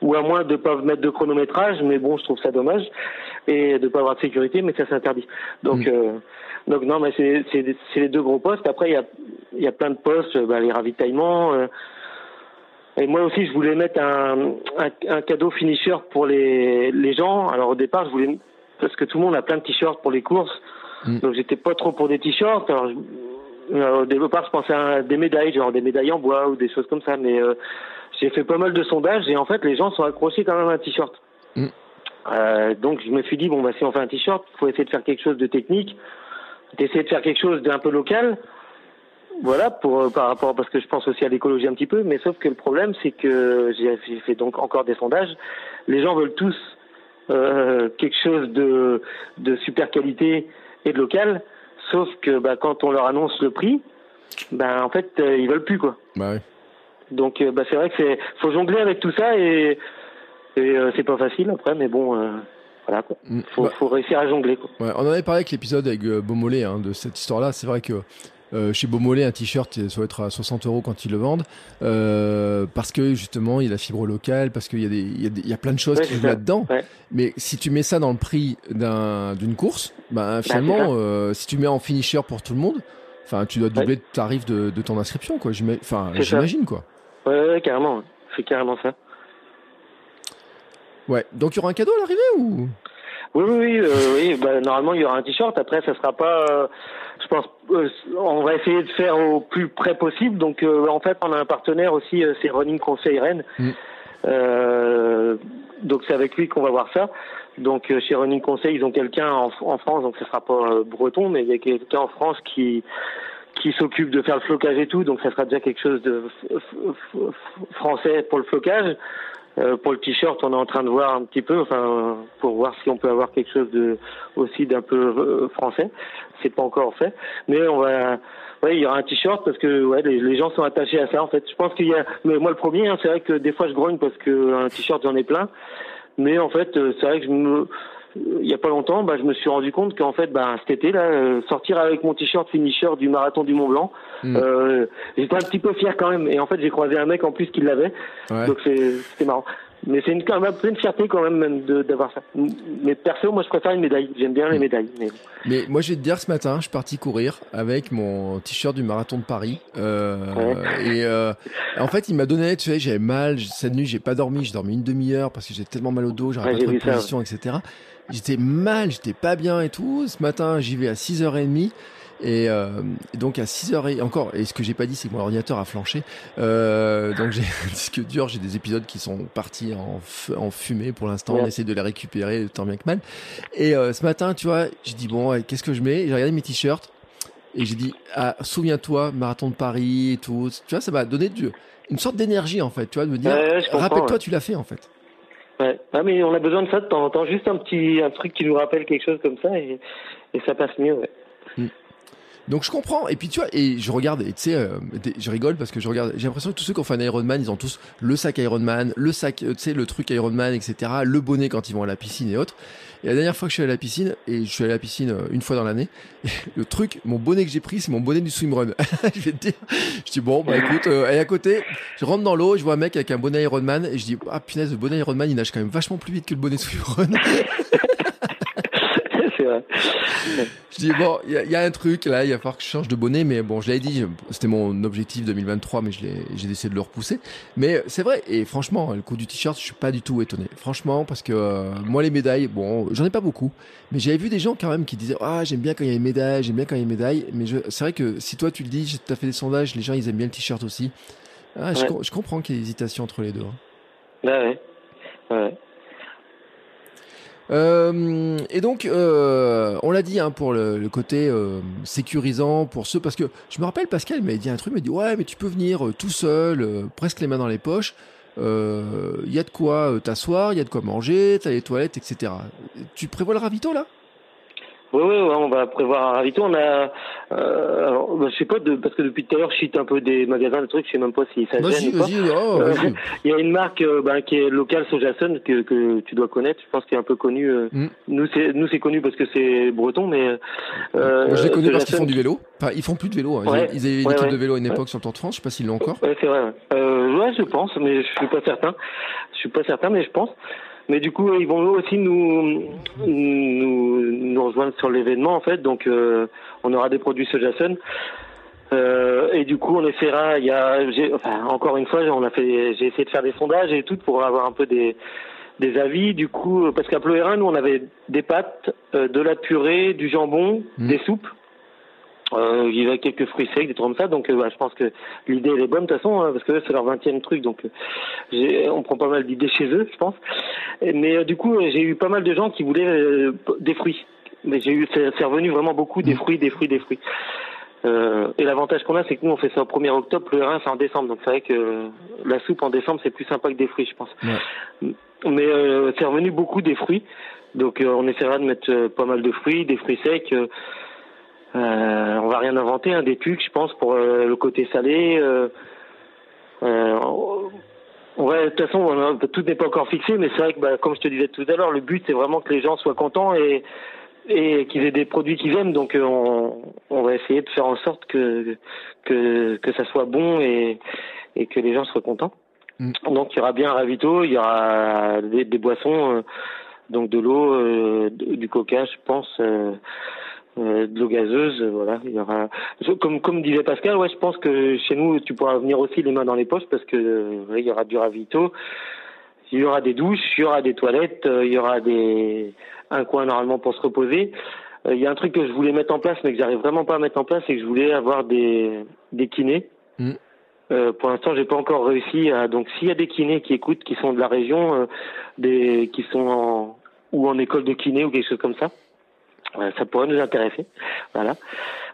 Ou à moins de pas mettre de chronométrage, mais bon, je trouve ça dommage, et de pas avoir de sécurité, mais ça s'interdit. Donc, mm. euh, donc non, mais c'est, c'est, c'est les deux gros postes. Après, il y a, il y a plein de postes, bah, les ravitaillements. Euh, et moi aussi, je voulais mettre un, un, un, cadeau finisher pour les, les gens. Alors au départ, je voulais parce que tout le monde a plein de t-shirts pour les courses, mm. donc j'étais pas trop pour des t-shirts. Alors euh, au départ, je pensais à des médailles, genre des médailles en bois ou des choses comme ça. Mais euh, j'ai fait pas mal de sondages et en fait, les gens sont accrochés quand même à un t-shirt. Mm. Euh, donc je me suis dit bon bah si on fait un t-shirt, faut essayer de faire quelque chose de technique, d'essayer de faire quelque chose d'un peu local voilà, pour par rapport parce que je pense aussi à l'écologie un petit peu, mais sauf que le problème c'est que j'ai fait donc encore des sondages. Les gens veulent tous quelque chose de de super qualité et de local, sauf que bah, quand on leur annonce le prix, ben en fait ils veulent plus quoi. Bah Donc bah, c'est vrai que c'est faut jongler avec tout ça et et c'est pas facile après, mais bon voilà quoi. Mm. Faut, bah faut réussir à jongler quoi. Ouais, on en avait parlé avec l'épisode avec Beaumolet hein, de cette histoire-là. C'est vrai que euh, chez Beaumolet, un t-shirt, ça doit être à 60 euros quand ils le vendent, euh, parce que justement, il y a la fibre locale, parce qu'il y, y, y a plein de choses qui jouent là-dedans. Mais si tu mets ça dans le prix d'une course, ben, bah, finalement, euh, si tu mets en finisher pour tout le monde, enfin, tu dois doubler le tarif de, de ton inscription, quoi. Enfin, j'imagine, quoi. Ouais, carrément. C'est carrément ça. Ouais. Donc, il y aura un cadeau à l'arrivée ou? Oui, oui, oui. Oui bah, normalement, il y aura un t-shirt. Après, ça sera pas. Je pense. Euh, on va essayer de faire au plus près possible. Donc, en fait, on a un partenaire aussi. c'est Running Conseil Rennes. Mm. donc, c'est avec lui qu'on va voir ça. Donc, chez Running Conseil, ils ont quelqu'un en, en, France. Donc, ce sera pas breton, mais il y a quelqu'un en France qui qui s'occupe de faire le flocage et tout. Donc, ça sera déjà quelque chose de français pour le flocage. Euh, pour le t-shirt, on est en train de voir un petit peu, enfin, pour voir si on peut avoir quelque chose de aussi d'un peu euh, français. C'est pas encore fait, mais on va. Ouais, il y aura un t-shirt parce que ouais, les, gens sont attachés à ça en fait. Je pense qu'il y a, mais moi le premier, hein, c'est vrai que des fois je grogne parce que un t-shirt j'en ai plein, mais en fait euh, c'est vrai que je me il y a pas longtemps, bah, je me suis rendu compte qu'en fait, bah, cet été là, euh, sortir avec mon t-shirt finisher du marathon du Mont Blanc, hmm. euh, j'étais un petit peu fier quand même. Et en fait, j'ai croisé un mec en plus qui l'avait, donc c'était marrant. Mais c'est une, quand même une fierté quand même, même d'avoir ça. Mais perso, moi je préfère une médaille. J'aime bien les hmm. médailles. Mais... mais... moi je vais te dire, ce matin, je suis parti courir avec mon t-shirt du marathon de Paris. Euh, Et euh, en fait, il m'a donné, tu sais, j'avais mal. Cette nuit, j'ai pas dormi. J'ai dormi une demi-heure parce que j'ai tellement mal au dos, j'avais pas trop de position, etc. J'étais mal, j'étais pas bien et tout. Ce matin, j'y vais à 6h30. Et, euh, donc à 6h et encore, et ce que j'ai pas dit, c'est que mon ordinateur a flanché. Euh, donc j'ai un disque dur, j'ai des épisodes qui sont partis en, en fumée pour l'instant. On essaie de les récupérer tant bien que mal. Et euh, ce matin, tu vois, j'ai dit bon, qu'est-ce que je mets? J'ai regardé mes t-shirts et j'ai dit ah, souviens-toi, marathon de Paris et tout. Tu vois, ça m'a donné du, une sorte d'énergie en fait. Tu vois, de me dire, rappelle-toi, tu l'as fait en fait. Ouais. Ah, mais on a besoin de ça de temps en temps, juste un petit un truc qui nous rappelle quelque chose comme ça et, et ça passe mieux. Ouais. Mm. Donc je comprends. Et puis tu vois, et je regarde, et tu sais, euh, je rigole parce que je regarde, j'ai l'impression que tous ceux qui ont fait un Ironman, ils ont tous le sac Ironman, le sac, euh, tu sais, le truc Ironman, etc., le bonnet quand ils vont à la piscine et autres. Et la dernière fois que je suis allé à la piscine, et je suis allé à la piscine euh, une fois dans l'année, le truc, mon bonnet que j'ai pris, c'est mon bonnet du swimrun. je vais te dire, je dis bon, bah écoute, et à côté, je rentre dans l'eau, je vois un mec avec un bonnet Ironman, et je dis, ah punaise, le bonnet Ironman, il nage quand même vachement plus vite que le bonnet swimrun. je dis, bon, il y, a un truc là, il va falloir que je change de bonnet, mais bon, je l'avais dit, c'était mon objectif 2023, mais j'ai décidé de le repousser. Mais c'est vrai, et franchement, le coup du t-shirt, je suis pas du tout étonné. Franchement, parce que euh, moi, les médailles, bon, j'en ai pas beaucoup, mais j'avais vu des gens quand même qui disaient, ah, j'aime bien quand il y a une médaille, j'aime bien quand il y a une médaille, mais c'est vrai que si toi tu le dis, tu as fait des sondages, les gens ils aiment bien le t-shirt aussi. Ah, je, comprends qu'il y ait hésitation entre les deux. Hein. Bah ouais. ouais. Euh, et donc, euh, on l'a dit hein, pour le, côté euh, sécurisant pour ceux, parce que je me rappelle Pascal m'a dit un truc, il m'a dit ouais, mais tu peux venir tout seul, presque les mains dans les poches. Il y a de quoi t'asseoir, il y a de quoi manger, t'as les toilettes, etc. Tu prévois le ravito là? Oui, oui, on va prévoir un ravito. On a, euh, alors, bah, je sais pas, de, parce que depuis tout à l'heure, je cite un peu des magasins, des trucs, je sais même pas si ça gêne ou pas. Oh, euh, il y a une marque euh, bah, qui est locale, Sojason, que, que tu dois connaître. Je pense qu'il est un peu connu. Euh, mm. Nous, c'est nous c'est connu parce que c'est breton, mais. Euh, je les connais parce qu'ils font du vélo. Enfin, ils font plus de vélo. Hein. ils, avaient une équipe de vélo à une époque sur le Tour de France. Je sais pas s'ils l'ont encore. Ouais, c'est vrai. Ouais. ouais, je pense, mais je suis pas certain. Je suis pas certain, mais je pense. Mais du coup, ils vont aussi nous nous, nous rejoindre sur l'événement en fait. Donc, euh, on aura des produits Sojason. Euh, et du coup, on essaiera. Il y a, enfin, encore une fois, on a fait. J'ai essayé de faire des sondages et tout pour avoir un peu des des avis. Du coup, parce qu'à Ploérin, nous, on avait des pâtes, euh, de la purée, du jambon, mmh. des soupes. Euh, il y a quelques fruits secs, des trucs comme ça. Donc, euh, bah, je pense que l'idée elle est bonne de toute façon, hein, parce que c'est leur vingtième truc, donc euh, on prend pas mal d'idées chez eux, je pense. Mais euh, du coup, j'ai eu pas mal de gens qui voulaient des fruits. Mais j'ai eu, c'est revenu vraiment beaucoup des mmh. fruits, des fruits, des fruits. Euh, et l'avantage qu'on a, c'est que nous, on fait ça au 1er octobre, le rein, c'est en décembre. Donc c'est vrai que la soupe en décembre, c'est plus sympa que des fruits, je pense. Mais euh, c'est revenu beaucoup des fruits. Donc on essaiera de mettre pas mal de fruits, des fruits secs. On va rien inventer, hein, des tucs, je pense, pour le côté salé. Ouais, de toute façon, tout n'est pas encore fixé, mais c'est vrai que, bah, comme je te disais tout à l'heure, le but c'est vraiment que les gens soient contents et et qu'ils aient des produits qu'ils aiment. Donc euh, on, on va essayer de faire en sorte que que que ça soit bon et et que les gens soient contents. Mm. Donc il y aura bien un ravito, il y aura des, des boissons, euh, donc de l'eau, euh, du coca, je pense. De l'eau gazeuse, voilà. Il y aura, comme comme disait Pascal, ouais, je pense que chez nous, tu pourras venir aussi les mains dans les poches parce que il y aura du ravito, il y aura des douches, il y aura des toilettes, il y aura des un coin normalement pour se reposer. Euh, il y a un truc que je voulais mettre en place, mais que j'arrive vraiment pas à mettre en place, c'est que je voulais avoir des, des kinés. Mm. Euh, pour l'instant, j'ai pas encore réussi à. Donc, s'il y a des kinés qui écoutent, qui sont de la région, euh, des qui sont en ou en école de kiné ou quelque chose comme ça, euh, ça pourrait nous intéresser. Voilà,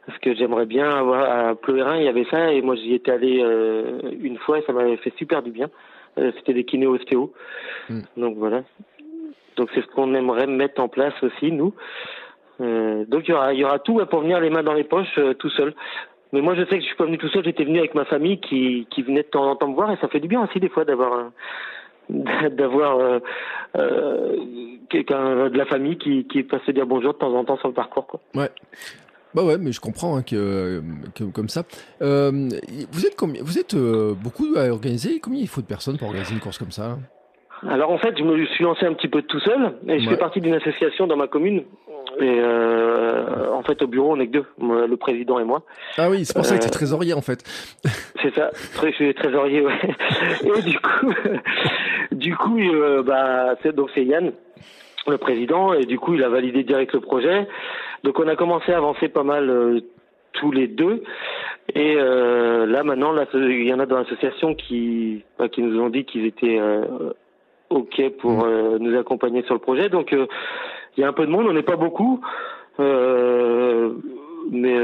parce que j'aimerais bien avoir à Pleurin, il y avait ça et moi j'y étais allé une fois et ça m'avait fait super du bien. C'était des kinés ostéo. Mm. Donc voilà, donc c'est ce qu'on aimerait mettre en place aussi nous. Euh, donc il y aura, y aura tout pour venir les mains dans les poches euh, tout seul. Mais moi je sais que je suis pas venu tout seul, j'étais venu avec ma famille qui, qui venait de temps en temps me voir et ça fait du bien aussi des fois d'avoir d'avoir euh, euh, quelqu'un de la famille qui, qui passe se dire bonjour de temps en temps sur le parcours quoi. Ouais. Bah ouais, mais je comprends hein, que, que, comme ça. Euh, vous êtes combien Vous êtes beaucoup à organiser? Combien il faut de personnes pour organiser une course comme ça? Alors en fait, je me suis lancé un petit peu tout seul et je fais partie d'une association dans ma commune. Et euh, en fait, au bureau, on est que deux, le président et moi. Ah oui, c'est pour ça que tu es euh, trésorier en fait. C'est ça, je suis trésorier. Ouais. Et du coup, du coup, euh, bah, donc c'est Yann, le président, et du coup, il a validé direct le projet. Donc on a commencé à avancer pas mal euh, tous les deux. Et euh, là maintenant, là, il y en a dans l'association qui, bah, qui nous ont dit qu'ils étaient OK pour mm. euh, nous accompagner sur le projet. Donc euh, il y a un peu de monde, on n'est pas beaucoup, euh, mais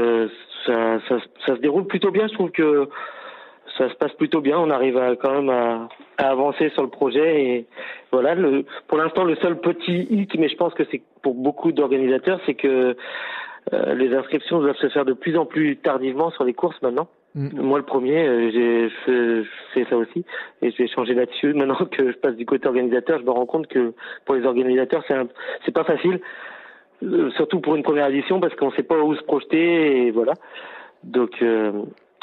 ça, ça, ça, se déroule plutôt bien. Je trouve que ça se passe plutôt bien. On arrive à, quand même à, à, avancer sur le projet. Et voilà, le, pour l'instant, le seul petit hic, mais je pense que c'est pour beaucoup d'organisateurs, c'est que euh, les inscriptions doivent se faire de plus en plus tardivement sur les courses maintenant. Mm. Moi, le premier, euh, j'ai fait, ça aussi, et je vais changer là-dessus. Maintenant que je passe du côté organisateur, je me rends compte que pour les organisateurs, c'est pas facile, euh, surtout pour une première édition, parce qu'on sait pas où se projeter, et voilà. Donc,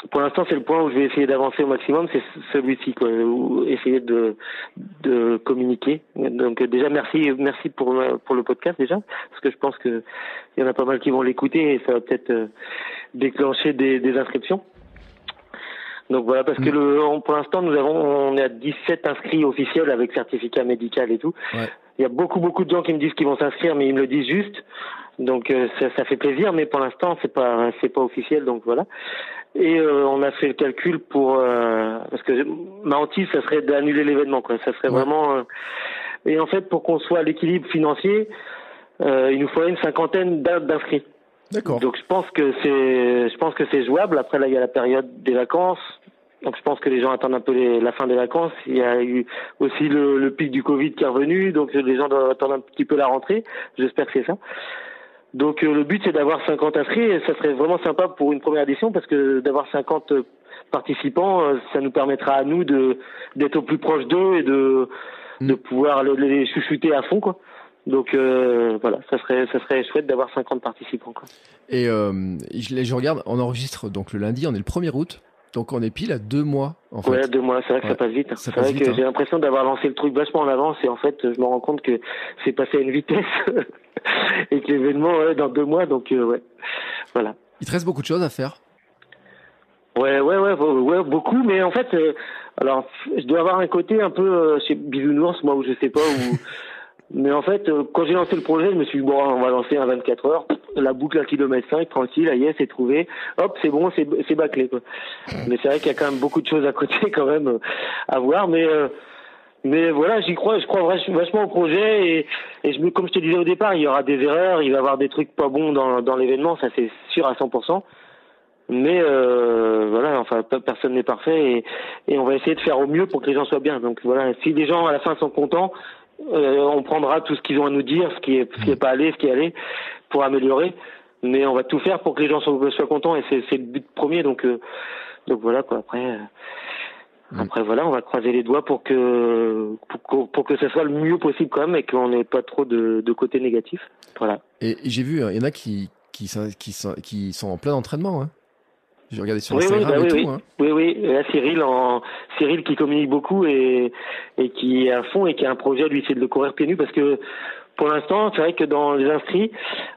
pour l'instant, c'est le point où je vais essayer d'avancer au maximum, c'est celui-ci, quoi, où essayer de, de communiquer. Donc déjà, merci, merci pour le podcast déjà, parce que je pense que il y en a pas mal qui vont l'écouter et ça va peut-être euh, déclencher des, des inscriptions. Donc voilà, parce que mm. le, pour l'instant, nous avons, on est à 17 inscrits officiels avec certificat médical et tout. Ouais. Il y a beaucoup, beaucoup de gens qui me disent qu'ils vont s'inscrire, mais ils me le disent juste. Donc euh, ça, ça, fait plaisir, mais pour l'instant, c'est pas, c'est pas officiel. Donc voilà. Et euh, on a fait le calcul pour euh, parce que ma hantise, ça serait d'annuler l'événement, quoi. Ça serait vraiment. Euh, et en fait, pour qu'on soit à l'équilibre financier, il nous faudrait une cinquantaine d'inscrits. D'accord. Donc je pense que c'est, je pense que c'est jouable. Après là, il y a la période des vacances. Donc je pense que les gens attendent un peu les, la fin des vacances. Il y a eu aussi le, le, pic du Covid qui est revenu, donc les gens doivent attendre un petit peu la rentrée. J'espère que c'est ça. Donc euh, le but c'est d'avoir 50 inscrits et ça serait vraiment sympa pour une première édition parce que d'avoir 50 participants, euh, ça nous permettra à nous de d'être au plus proche d'eux et de mm. de pouvoir les, les chuchoter à fond quoi. Donc euh, voilà, ça serait ça serait chouette d'avoir 50 participants quoi. Et euh, je, je regarde, on enregistre donc le lundi, on est le 1er août. Donc on est pile à deux mois en fait. Ouais, deux mois, c'est vrai que ça passe vite. C'est vrai que hein. j'ai l'impression d'avoir lancé le truc vachement en avance et en fait je me rends compte que c'est passé à une vitesse et que l'événement ouais, dans deux mois, donc euh, ouais, voilà. Il te reste beaucoup de choses à faire. Ouais, ouais, ouais, ouais, beaucoup, mais en fait, alors je dois avoir un côté un peu chez Bisounours, moi, où je sais pas où. Mais en fait, euh, quand j'ai lancé le projet, je me suis dit, bon, on va lancer un 24 heures, la boucle à kilomètre 5, tranquille, ah yes, c'est trouvé, hop, c'est bon, c'est bâclé, quoi. Mais c'est vrai qu'il y a quand même beaucoup de choses à côté, quand même, euh, à voir, mais, euh, mais voilà, j'y crois, je crois vachement au projet, et, et je, comme je te disais au départ, il y aura des erreurs, il va y avoir des trucs pas bons dans, dans l'événement, ça c'est sûr à 100%. Mais euh, voilà, enfin personne n'est parfait et, et, on va essayer de faire au mieux pour que les gens soient bien. Donc voilà, si les gens à la fin sont contents, euh, on prendra tout ce qu'ils ont à nous dire, ce qui est ce qui est pas allé, ce qui est allé, pour améliorer. Mais on va tout faire pour que les gens soient, soient contents et c'est le but premier. Donc euh, donc voilà quoi. Après. Euh, mm. après voilà, on va croiser les doigts pour que pour, pour que ce soit le mieux possible quand même et qu'on n'ait pas trop de, de côté négatif. Voilà. Et j'ai vu, il y en a qui qui sont, qui sont, qui sont en plein entraînement. Hein. J'ai regardé sur Instagram oui, et oui, tout. Hein. Oui, oui. Là, Cyril, en... Cyril qui communique beaucoup et, et qui est à fond et qui a un projet, lui, c'est de le courir pieds nus parce que pour l'instant, c'est vrai que dans les inscrits,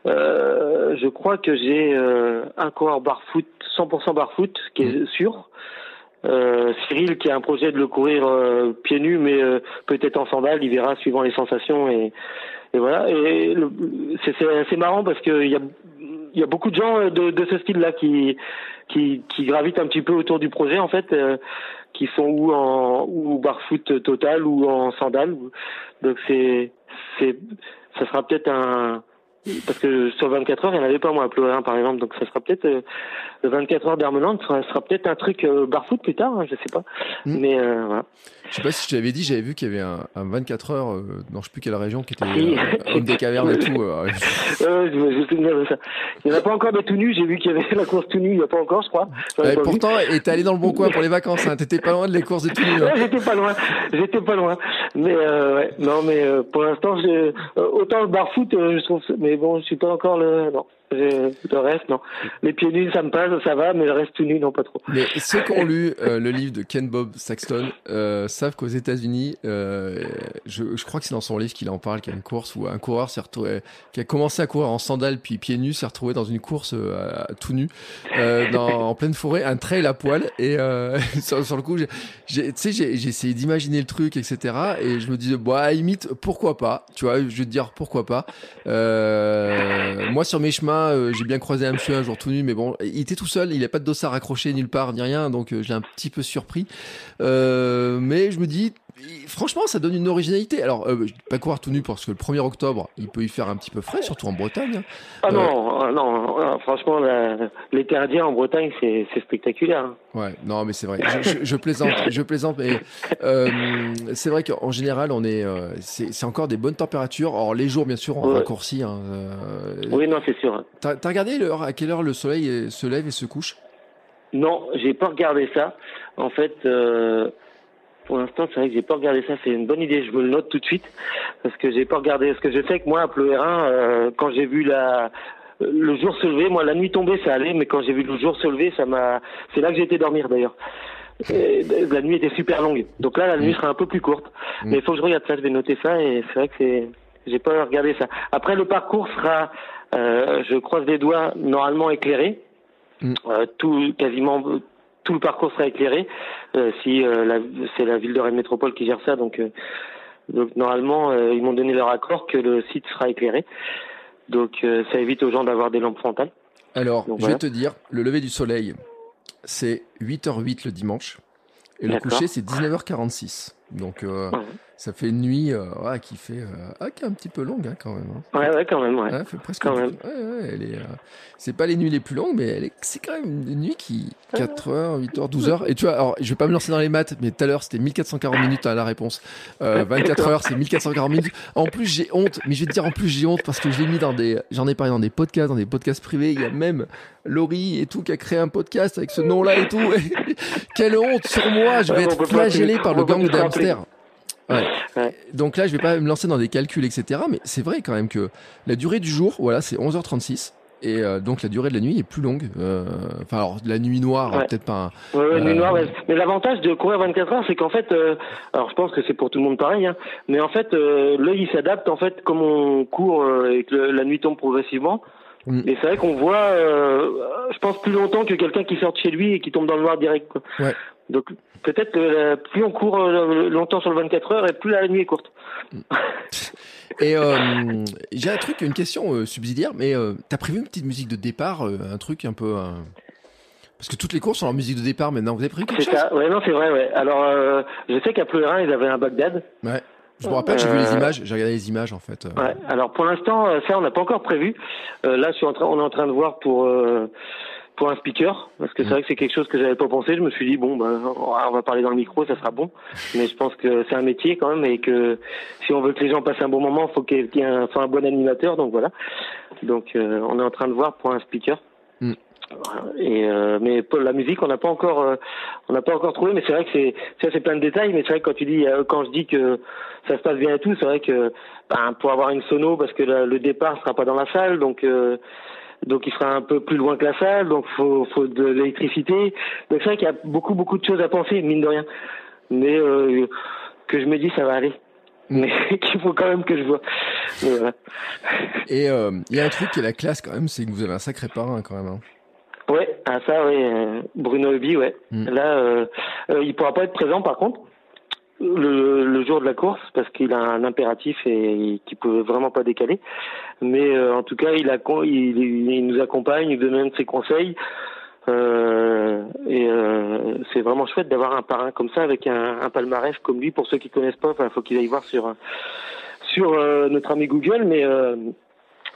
euh, je crois que j'ai euh, un coureur barfoot, 100% barfoot, qui est mmh. sûr. Euh, Cyril qui a un projet de le courir euh, pieds nus, mais euh, peut-être en sandales, il verra suivant les sensations et, et voilà. Et c'est marrant parce qu'il y a y a beaucoup de gens euh, de, de ce style-là qui, qui, qui gravitent un petit peu autour du projet en fait, euh, qui sont ou en ou barfoot total ou en sandales. Donc c'est c'est ça sera peut-être un parce que sur 24 heures, il n'y en avait pas moi à pleurer par exemple, donc ça sera peut-être euh, le 24 heures d'Hermeland sera, sera peut-être un truc euh, barfoot plus tard, hein, je sais pas. Hmm. Mais euh, voilà. Je sais pas si je t'avais dit, j'avais vu qu'il y avait un, un 24 heures, euh, non je sais plus quelle région, qui était euh, homme des cavernes et tout. Je, je souviens de ça. Il n'y en a pas encore de tout nu, j'ai vu qu'il y avait la course tout nu, il n'y a pas encore, je crois. Pourtant, et t'es allé dans le bon coin pour les vacances, hein, t'étais pas loin de les courses de tout nu. Hein. Ouais, j'étais pas loin, j'étais pas loin. Mais ouais, non, mais pour l'instant, autant le barfoot, je trouve, mais bon, je suis pas encore le, non. Le reste, non. Les pieds nus, ça me passe, ça va, mais le reste tout nu, non, pas trop. Mais ceux qui ont lu euh, le livre de Ken Bob Saxton euh, savent qu'aux États-Unis, euh, je, je, crois que c'est dans son livre qu'il en parle, qu'il y a une course où un coureur s'est retrouvé, qui a commencé à courir en sandales puis pieds nus, s'est retrouvé dans une course tout nu, dans, en pleine forêt, un trail à poil. Et sur, sur, le coup, j'ai essayé d'imaginer le truc, etc. Et je me disais, bah, à limite, pourquoi pas Tu vois, je vais te dire pourquoi pas. moi, sur mes chemins euh, j'ai bien croisé un monsieur un jour tout nu, mais bon, il était tout seul, il n'a pas de dossard accroché nulle part ni rien, donc euh, j'ai un petit peu surpris. Euh, mais je me dis, franchement, ça donne une originalité. Alors, euh, pas courir tout nu parce que le 1er octobre, il peut y faire un petit peu frais, surtout en Bretagne. Ah non, non, franchement, l'été indien en Bretagne, c'est spectaculaire. Hein. Ouais, non, mais c'est vrai. Je, je, plaisante, je plaisante, mais c'est vrai qu'en général, on est, c'est encore des bonnes températures. Or, les jours, bien sûr, on ouais. raccourcit. Hein, oui, non, c'est sûr. T'as as regardé l'heure à quelle heure le soleil se lève et se couche? Non, j'ai pas regardé ça. En fait, euh, pour l'instant, c'est vrai que j'ai pas regardé ça. C'est une bonne idée. Je me le note tout de suite parce que j'ai pas regardé. Parce que je sais que moi, à Pleurin, euh, quand j'ai vu la le jour se lever, moi la nuit tombée ça allait, mais quand j'ai vu le jour se lever, ça m'a. C'est là que j'ai été dormir d'ailleurs. la nuit était super longue. Donc là, la nuit sera un peu plus courte. Mm. Mais il faut que je regarde ça. Je vais noter ça et c'est vrai que c'est. J'ai pas regardé ça. Après, le parcours sera euh, je croise les doigts, normalement éclairé. Mm. Euh, tout, quasiment tout le parcours sera éclairé. Euh, si la, c'est la ville de Rennes Métropole qui gère ça, donc, donc normalement ils m'ont donné leur accord que le site sera éclairé. Donc ça évite aux gens d'avoir des lampes frontales. Alors, je vais te dire, le lever du soleil, c'est 8h08 le dimanche. Et le coucher, c'est 19h46. Donc, euh, ça fait une nuit euh, qui fait euh, ah, qui est un petit peu longue hein, quand même. Hein. Ouais, ouais, quand même. Ouais. ouais fait presque quand même. Ouais, ouais, elle est. Euh, c'est pas les nuits les plus longues, mais elle est... c'est quand même une nuit qui 4 heures, 8 heures, 12 heures. Et tu vois, alors je vais pas me lancer dans les maths, mais tout à l'heure c'était 1440 minutes à la réponse. 24 heures, c'est 1440 minutes. En plus, j'ai honte, mais je vais te dire en plus j'ai honte parce que je l'ai mis dans des, j'en ai parlé dans des podcasts, dans des podcasts privés. Il y a même Laurie et tout qui a créé un podcast avec ce nom-là et tout. Quelle honte sur moi, je vais être flagellé par le gang de hamsters. Ouais. Donc là, je vais pas me lancer dans des calculs, etc. Mais c'est vrai quand même que la durée du jour, voilà, c'est 11h36. Et euh, donc la durée de la nuit est plus longue. Euh, enfin, alors la nuit noire, ouais. peut-être pas. Un, ouais, nuit noire. Euh, mais l'avantage de courir 24 heures, c'est qu'en fait, alors je pense que c'est pour tout le monde pareil, hein, mais en fait, l'œil il s'adapte en fait comme on court et que la nuit tombe progressivement. Mm. Et c'est vrai qu'on voit, je pense plus longtemps que quelqu'un qui sort de chez lui et qui tombe dans le noir direct. Quoi. Ouais. Donc peut-être que plus on court euh, longtemps sur le 24 heures et plus la nuit est courte. Et euh, j'ai un truc, une question euh, subsidiaire, mais euh, t'as prévu une petite musique de départ, un truc un peu. Parce que toutes les courses ont leur musique de départ maintenant. Vous avez prévu quelque chose? ça. Ouais, non, c'est vrai. Ouais. Alors, je sais qu'à Pleurin, ils avaient un Bagdad. Ouais. Je me rappelle, j'ai vu les images, j'ai regardé les images en fait. Ouais. Alors pour l'instant, ça on n'a pas encore prévu. là, je suis en train, on est en train de voir pour pour un speaker parce que c'est vrai que c'est quelque chose que j'avais pas pensé. Je me suis dit bon bah on va parler dans le micro, ça sera bon. Mais je pense que c'est un métier quand même et que si on veut que les gens passent un bon moment, faut qu'il y ait un, un bon animateur. Donc voilà. Donc euh, on est en train de voir pour un speaker. Mm. Et euh, mais pour la musique, on n'a pas encore, euh, on n'a pas encore trouvé. Mais c'est vrai que c'est, ça c'est plein de détails. Mais c'est vrai que quand tu dis, quand je dis que ça se passe bien et tout, c'est vrai que ben, pour avoir une sono, parce que le départ sera pas dans la salle, donc donc il sera un peu plus loin que la salle, donc faut faut de l'électricité. Donc c'est vrai qu'il y a beaucoup beaucoup de choses à penser, mine de rien. Mais euh, que je me dis ça va aller. Mm. Mais qu'il faut quand même que je vois. Voilà. Et euh, il y a un truc qui est la classe quand même, c'est que vous avez un sacré parrain quand même. Hein. Ouais, ah ça oui, euh, Bruno Obi, ouais. Mm. Là, euh, il pourra pas être présent par contre le, le, jour de la course parce qu'il a un impératif et qui peut vraiment pas décaler. Mais euh, en tout cas, il, a, il, il, nous accompagne, il donne ses conseils. Euh, et euh, c'est vraiment chouette d'avoir un parrain comme ça avec un, un, palmarès comme lui. Pour ceux qui connaissent pas, il faut qu'ils aillent voir sur sur euh, notre ami Google, mais euh,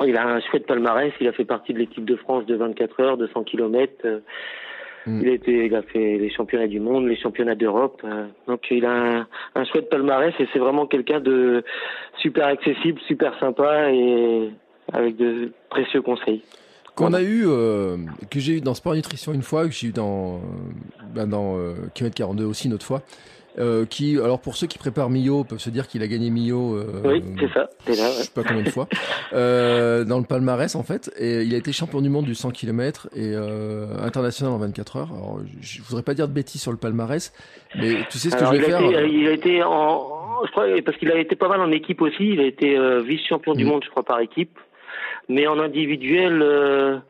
il a un chouette palmarès. Il a fait partie de l'équipe de France de 24 heures, de 100 km. Mm. Il, a été, il a fait les championnats du monde, les championnats d'Europe. Euh, donc il a un, un chouette palmarès et c'est vraiment quelqu'un de super accessible, super sympa et avec de précieux conseils. Qu'on a eu, euh, que j'ai eu dans Sport Nutrition une fois, que j'ai eu dans, ben dans euh, Kilomètre 42 aussi une autre fois, euh, qui, alors pour ceux qui préparent Millau, peuvent se dire qu'il a gagné Millau. Euh, oui, c'est ça. Là, ouais. Je sais pas combien de fois. euh, dans le palmarès en fait, et il a été champion du monde du 100 km et euh, international en 24 heures. Alors, je voudrais pas dire de bêtises sur le palmarès, mais tu sais ce que alors, je vais faire? Été, il a été en, je crois, parce qu'il a été pas mal en équipe aussi. Il a été vice-champion mmh. du monde, je crois, par équipe. Mais en individuel.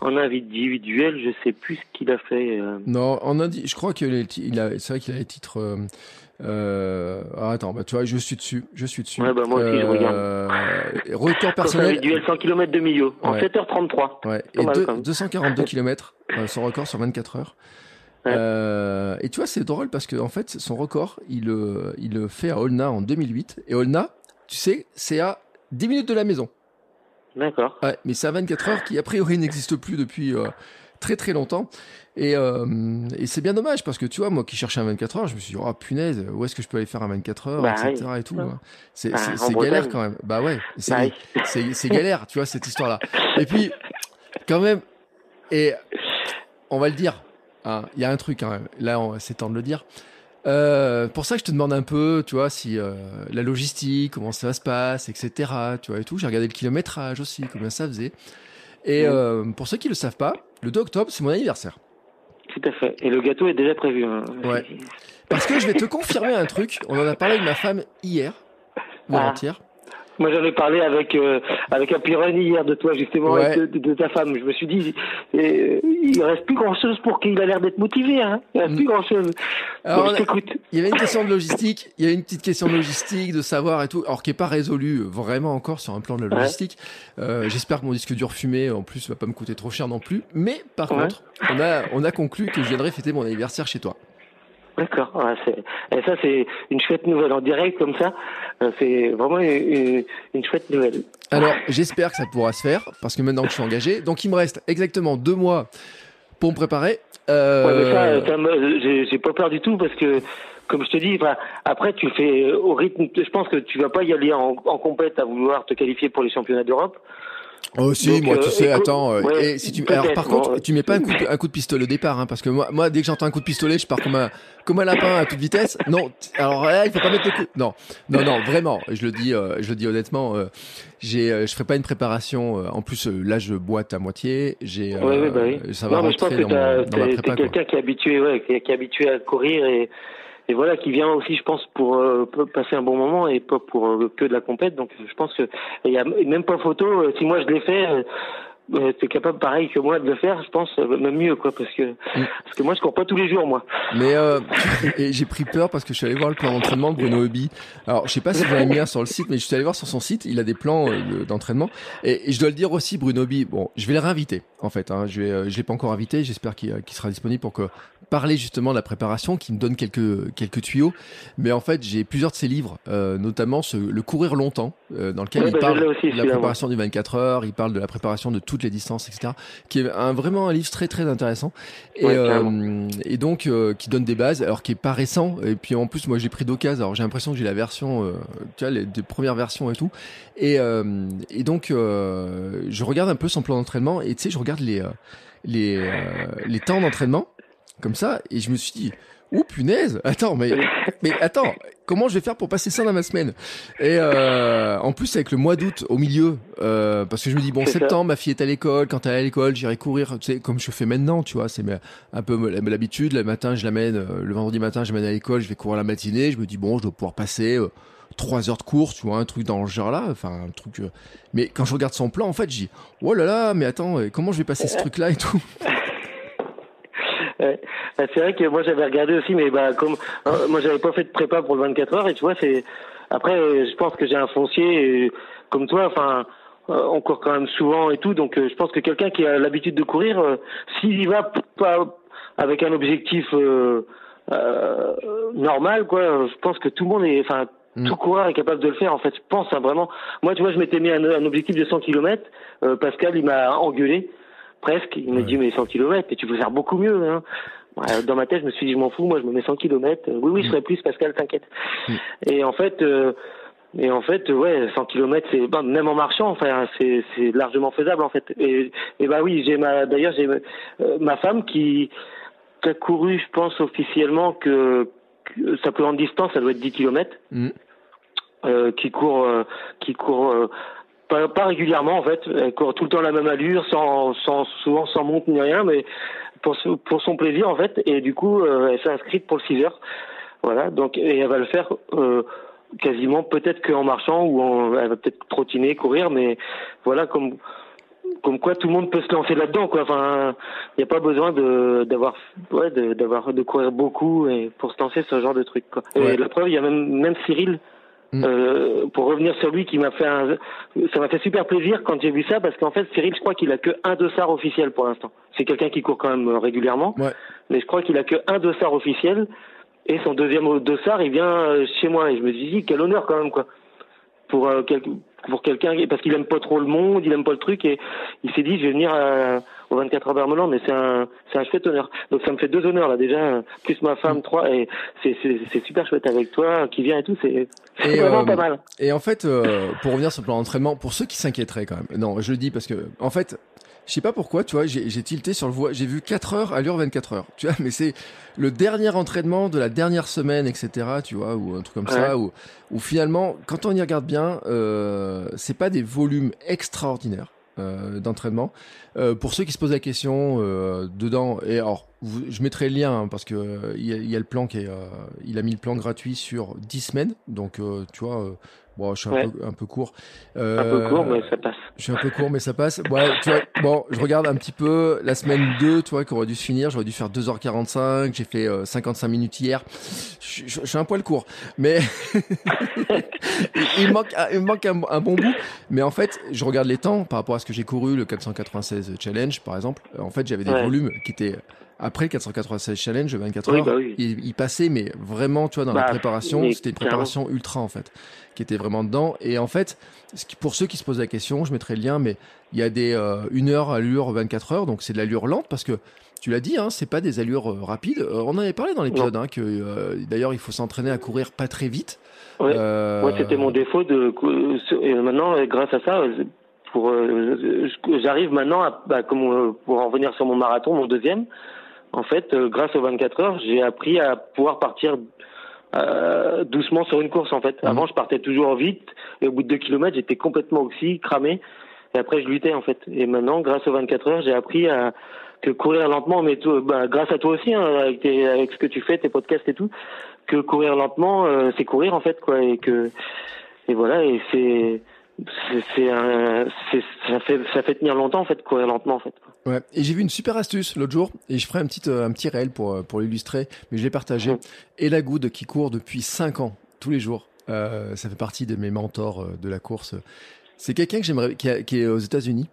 En individuel, je sais plus ce qu'il a fait. Euh... Non, en indi... je crois qu'il a, c'est vrai qu'il a les titres. Euh, euh... Ah, attends, bah, tu vois, je suis dessus, je suis dessus. Ouais, bah, moi aussi, je regarde. Record personnel. Individuel 100 km de milieu, en ouais. 7h33. Ouais. Et deux, 242 km, son record sur 24 heures. Ouais. Et tu vois, c'est drôle parce que en fait, son record, il, il le fait à Olna en 2008. Et Olna, tu sais, c'est à 10 minutes de la maison. D'accord. Ouais, mais c'est à 24 heures qui a priori n'existe plus depuis euh, très très longtemps. Et, euh, et c'est bien dommage parce que tu vois, moi qui cherchais un 24 heures, je me suis dit, oh punaise, où est-ce que je peux aller faire un 24 heures, bah, etc. Oui. et tout. Hein. C'est bah, galère quand même. Bah ouais, c'est bah, galère, tu vois, cette histoire-là. Et puis, quand même, et on va le dire, il hein, y a un truc quand même, là c'est temps de le dire. Euh, pour ça que je te demande un peu, tu vois, si euh, la logistique, comment ça se passe, etc. Tu vois et tout. J'ai regardé le kilométrage aussi, combien ça faisait. Et euh, pour ceux qui le savent pas, le 2 octobre, c'est mon anniversaire. Tout à fait. Et le gâteau est déjà prévu. Hein. Ouais. Parce que je vais te confirmer un truc. On en a parlé avec ma femme hier, ou ah. Moi, j'en ai parlé avec euh, avec un Pironi hier de toi justement, Ouais. et de, de, de ta femme. Je me suis dit, euh, il reste plus grand chose pour qu'il a l'air d'être motivé. Hein. Il reste plus grand chose. Alors, Donc, je a-. Il y avait une question de logistique, il y avait une petite question de logistique, de savoir et tout, alors qui est pas résolue euh, vraiment encore sur un plan de la Ouais. logistique. Euh, J'espère que mon disque dur fumé, en plus, va pas me coûter trop cher non plus. Mais par Ouais. contre, on a on a conclu que je viendrais fêter mon anniversaire chez toi. D'accord. C'est- et ça, c'est une chouette nouvelle en direct comme ça. euh, C'est vraiment une, chouette nouvelle. Alors, j'espère que ça pourra se faire, parce que maintenant que je suis engagé, donc il me reste exactement deux mois pour me préparer. Euh, Ouais, mais ça, j'ai pas peur du tout parce que, comme je te dis, enfin, après tu fais euh, au rythme. Je pense que tu vas pas y aller en, en compète à vouloir te qualifier pour les championnats d'Europe. Oh si, Donc, moi tu euh, sais, écoute, attends. euh, ouais, et si tu, alors par bon, contre, euh, tu mets pas un coup, de- un coup de pistolet au départ, hein, parce que moi, moi, dès que j'entends un coup de pistolet, je pars comme un, comme un lapin à toute vitesse. Non, alors là, il faut pas mettre le coup. Non, non, non, vraiment. Je le dis, euh, je le dis honnêtement. Euh, j'ai, euh, je ferai pas une préparation. euh, en plus, là, je boite à moitié. J'ai, euh, Ouais, ouais, bah oui. ça va non, mais je pense rentrer que dans, mon- dans ma prépa. quelqu'un qui est habitué, ouais, qui est habitué à courir et, et voilà, qui vient aussi, je pense, pour euh, passer un bon moment et pas pour euh, que de la compète. Donc, je pense que il y a même pas photo. euh, Si moi je l'ai fait. Euh, euh, t'es capable pareil que moi de le faire je pense même mieux quoi parce que Mm. parce que moi je cours pas tous les jours moi Mais euh, et j'ai pris peur parce que je suis allé voir le plan d'entraînement de Bruno Hobby. Alors, je sais pas si vous l'avez mis un sur le site, mais je suis allé voir sur son site. Il a des plans de- d'entraînement. Et, et je dois le dire aussi, Bruno Hobby. Bon, je vais le réinviter. En fait, hein, je vais, euh, je l'ai pas encore invité. J'espère qu'il qu'il sera disponible pour que parler justement de la préparation, qui me donne quelques quelques tuyaux. Mais en fait, j'ai plusieurs de ses livres, euh, notamment ce, le courir longtemps, euh, dans lequel il bah, parle aussi, de la préparation du 24 heures, il parle de la préparation de toutes les distances, etc. Qui est un, vraiment un livre très très intéressant et, euh, et donc qui donne des bases, alors qui est pas récent. Et puis en plus, moi j'ai pris d'occasion. Alors j'ai l'impression que j'ai la version, tu vois, les, les, premières versions et tout. Et, et donc je regarde un peu son plan d'entraînement et tu sais, je regarde les les les temps d'entraînement comme ça, et je me suis dit, oh punaise, attends, mais, mais attends, comment je vais faire pour passer ça dans ma semaine? Et euh, en plus avec le mois d'août au milieu, euh, parce que je me dis bon septembre, ma fille est à l'école, quand elle est à l'école, j'irai courir, tu sais, comme je fais maintenant, tu vois, c'est un peu l'habitude. Le matin, je l'amène, euh, le vendredi matin, je l'amène à l'école, je vais courir la matinée, je me dis bon, je dois pouvoir passer. Euh, trois heures de course, tu vois, un truc dans le genre là, enfin un truc. Mais quand je regarde son plan, en fait, je dis, oh là là, mais attends, comment je vais passer ce truc là et tout? Ouais. Bah, c'est vrai que moi j'avais regardé aussi, mais bah comme euh, moi j'avais pas fait de prépa pour le 24 heures et tu vois c'est après je pense que j'ai un foncier comme toi, enfin euh, on court quand même souvent et tout, donc euh, je pense que quelqu'un qui a l'habitude de courir, s'il y va pas avec un objectif normal quoi, je pense que tout le monde est, enfin mm. tout coureur est capable de le faire en fait. Je pense hein, vraiment. Moi tu vois je m'étais mis un, un, objectif de 100 km. Pascal il m'a engueulé presque. Il me dit mais 100 km et tu peux faire beaucoup mieux. Hein. Dans ma tête, je me suis dit je m'en fous, moi je me mets 100 km. Oui oui, je ferai plus Pascal, t'inquiète. Mm. Et en fait euh, et en fait ouais, 100 km c'est ben, même en marchant enfin c'est c'est largement faisable en fait. Et et bah oui, j'ai ma d'ailleurs j'ai euh, ma femme qui, qui a couru je pense officiellement que, que sa plus grande distance ça doit être 10 km. Mm. Euh, qui court euh, qui court pas, pas, régulièrement en fait, elle court tout le temps la même allure, sans, sans souvent sans montre ni rien, mais pour, pour son plaisir en fait. Et du coup, euh, elle s'est inscrite pour le 6 heures. Voilà, donc et elle va le faire euh, quasiment peut-être qu'en marchant ou en, elle va peut-être trottiner, courir, mais voilà comme comme quoi tout le monde peut se lancer là-dedans quoi. Enfin, il n'y a pas besoin de d'avoir ouais d'avoir de, courir beaucoup et pour se lancer ce genre de truc quoi. Et la preuve, il y a même même Cyril Mm. Euh, pour revenir sur lui, qui m'a fait un, ça m'a fait super plaisir quand j'ai vu ça parce qu'en fait Cyril, je crois qu'il a que un dossard officiel pour l'instant. C'est quelqu'un qui court quand même euh, régulièrement, ouais. mais je crois qu'il a que un dossard officiel et son deuxième dossard, il vient euh, chez moi et je me suis dit quel honneur quand même quoi pour euh, quel, pour quelqu'un parce qu'il aime pas trop le monde, il aime pas le truc et il s'est dit je vais venir à, au 24 heures d'Armeland mais c'est un c'est un chouette honneur. Donc ça me fait deux honneurs là déjà plus ma femme trois et c'est c'est c'est super chouette avec toi qui vient et tout c'est vraiment euh, pas mal. Et en fait euh, pour revenir sur le plan d'entraînement pour ceux qui s'inquiéteraient quand même. Non, je le dis parce que en fait je sais pas pourquoi, tu vois, j'ai tilté sur le voie, j'ai vu 4 heures à l'heure 24 heures, tu vois, mais c'est le dernier entraînement de la dernière semaine, etc., tu vois, ou un truc comme ça, où, où finalement, quand on y regarde bien, euh, c'est pas des volumes extraordinaires. Euh, d'entraînement. Euh, pour ceux qui se posent la question euh, dedans, et alors je mettrai le lien hein, parce que il y, a, y, a le plan qui est, il a mis le plan gratuit sur 10 semaines, donc tu vois, Bon, je suis un, peu, un peu court. Euh, un peu court, mais ça passe. Je suis un peu court, mais ça passe. Ouais, tu vois, bon, je regarde un petit peu la semaine 2, tu vois, qui aurait dû se finir. J'aurais dû faire 2h45. J'ai fait 55 minutes hier. Je, je, je, suis un poil court. Mais il, manque, il manque un, un, bon bout. Mais en fait, je regarde les temps par rapport à ce que j'ai couru, le 496 Challenge, par exemple. En fait, j'avais des ouais. volumes qui étaient après le 496 challenge 24 heures, bah oui. il, il, passait, mais vraiment, tu vois, dans bah, la préparation, c'était une préparation ultra en fait, qui était vraiment dedans. Et en fait, pour ceux qui se posent la question, je mettrai le lien, mais il y a des euh, une heure à l'allure 24 heures, donc c'est de l'allure lente parce que tu l'as dit, hein, c'est pas des allures euh, rapides. Euh, on en avait parlé dans l'épisode, hein, que euh, d'ailleurs il faut s'entraîner à courir pas très vite. Ouais. Euh, Moi, c'était mon défaut de. Et maintenant, grâce à ça, pour j'arrive maintenant à, bah, comme pour en revenir sur mon marathon, mon deuxième en fait, euh, grâce aux 24 heures, j'ai appris à pouvoir partir euh, doucement sur une course. En fait, mmh. avant, je partais toujours vite et au bout de deux kilomètres, j'étais complètement oxy, cramé. Et après, je luttais en fait. Et maintenant, grâce aux 24 heures, j'ai appris à que courir lentement, mais tout, bah, grâce à toi aussi, hein, avec, tes, avec ce que tu fais, tes podcasts et tout, que courir lentement, euh, c'est courir en fait, quoi. Et que et voilà, et c'est c'est ça fait ça fait tenir longtemps en fait courir lentement en fait ouais et j'ai vu une super astuce l'autre jour et je ferai un petit un petit réel pour pour l'illustrer mais je l'ai partagé et la qui court depuis 5 ans tous les jours euh, ça fait partie de mes mentors euh, de la course C'est quelqu'un que j'aimerais, qui, qui, est aux États-Unis.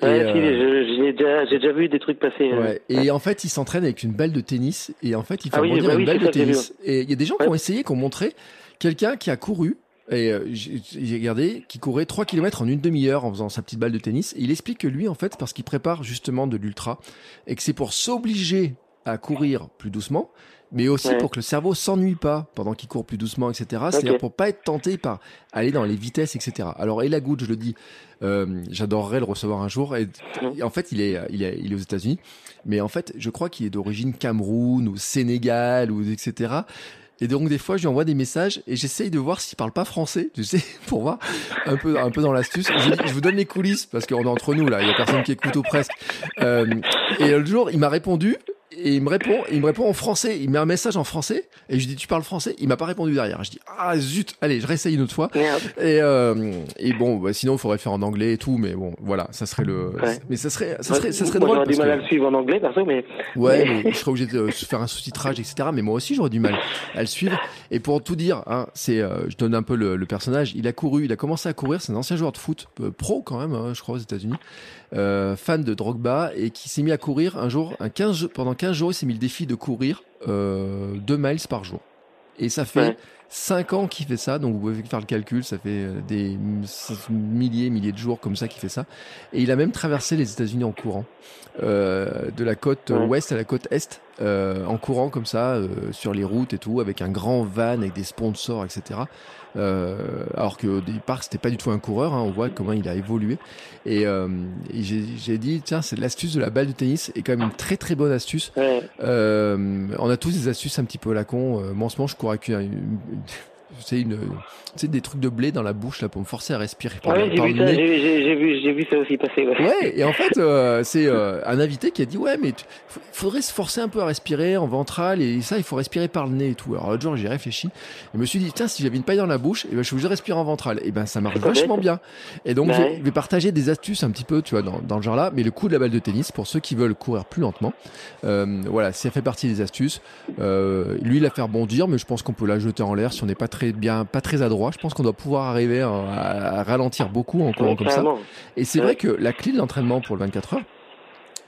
Ouais, euh, j'ai déjà, déjà, vu des trucs passer. Euh, ouais. Et en fait, il s'entraîne avec une balle de tennis. Et en fait, il fait ah rebondir bah une balle de tennis. Et il y a des gens qui ont essayé, qui ont montré quelqu'un qui a couru. Et euh, j'ai regardé, qui courait 3 km en une demi-heure en faisant sa petite balle de tennis. Et il explique que lui, en fait, parce qu'il prépare justement de l'ultra, et que c'est pour s'obliger à courir plus doucement, mais aussi pour que le cerveau s'ennuie pas pendant qu'il court plus doucement, etc. C'est-à-dire pour pas être tenté par aller dans les vitesses, etc. Alors Elagoud, je le dis, euh, j'adorerais le recevoir un jour. Et, en fait, il est, il est, il est aux États-Unis, mais en fait, je crois qu'il est d'origine Cameroun ou Sénégal ou etc. Et donc des fois, je lui envoie des messages et j'essaye de voir s'il parle pas français, tu sais, pour voir un peu, un peu dans l'astuce. Je, vous donne les coulisses parce qu'on est entre nous là, il y a personne qui écoute ou presque. Euh, et le jour, il m'a répondu et il me répond, il me répond en français. Il met un message en français et je dis tu parles français? Il m'a pas répondu derrière. Je dis ah zut, allez, je réessaye une autre fois. Et, euh, et bon, bah, sinon il faudrait le faire en anglais et tout, mais bon, voilà, ça serait le. Mais ça serait, ça serait, ça serait drôle. J'aurais du mal à le suivre en anglais, perso, mais. Ouais, mais... je serais obligé de faire un sous-titrage, etc. Mais moi aussi j'aurais du mal à le suivre. Et pour tout dire, hein, c'est, euh, je donne un peu le, le, personnage. Il a couru, il a commencé à courir. C'est un ancien joueur de foot, euh, pro quand même, hein, je crois aux États-Unis. Euh, fan de Drogba et qui s'est mis à courir un jour, un 15, pendant 15 jours, il s'est mis le défi de courir euh, 2 miles par jour. Et ça fait 5 ans qu'il fait ça, donc vous pouvez faire le calcul, ça fait euh, des milliers, milliers de jours comme ça qu'il fait ça. Et il a même traversé les États-Unis en courant, euh, de la côte ouest à la côte est, euh, en courant comme ça euh, sur les routes et tout, avec un grand van, avec des sponsors, etc. Euh, alors qu'au départ, c'était pas du tout un coureur. Hein, on voit comment il a évolué. Et, euh, et j'ai dit, tiens, c'est l'astuce de la balle de tennis est quand même une très très bonne astuce. Euh, on a tous des astuces un petit peu à la con. moi, en ce moment, je cours avec une, une c'est une, c'est des trucs de blé dans la bouche là pour me forcer à respirer. ouais, j'ai vu, ça, j'ai, vu, j'ai vu ça aussi passer. Ouais, ouais et en fait, euh, c'est euh, un invité qui a dit ouais, mais il faudrait se forcer un peu à respirer en ventral et ça, il faut respirer par le nez et tout. Alors l'autre jour, j'ai réfléchi et me suis dit tiens, si j'avais une paille dans la bouche, et eh ben je suis obligé de respirer en ventral. Et ben ça marche vachement bien. Et donc je vais partager des astuces un petit peu, tu vois, dans, dans le genre là. Mais le coup de la balle de tennis pour ceux qui veulent courir plus lentement, euh, voilà, ça fait partie des astuces. lui, il a fait rebondir, mais je pense qu'on peut la jeter en l'air si on n'est pas très bien, pas très adroit. Je pense qu'on doit pouvoir arriver à, ralentir beaucoup en courant comme ça. Et c'est vrai que la clé de l'entraînement pour le 24 heures,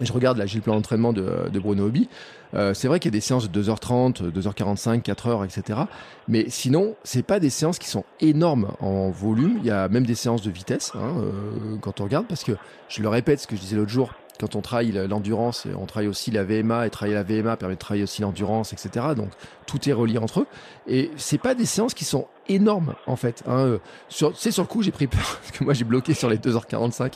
je regarde là, j'ai le plan d'entraînement de, de, Bruno Hobby. Euh, c'est vrai qu'il y a des séances de 2h30, 2h45, 4h, etc. Mais sinon, c'est pas des séances qui sont énormes en volume. Il y a même des séances de vitesse hein, euh, quand on regarde, parce que je le répète, ce que je disais l'autre jour, quand on travaille l'endurance, on travaille aussi la VMA et travailler la VMA permet de travailler aussi l'endurance, etc. Donc tout est relié entre eux. Et c'est pas des séances qui sont énormes en fait. Hein. C'est sur le coup j'ai pris peur parce que moi j'ai bloqué sur les 2h45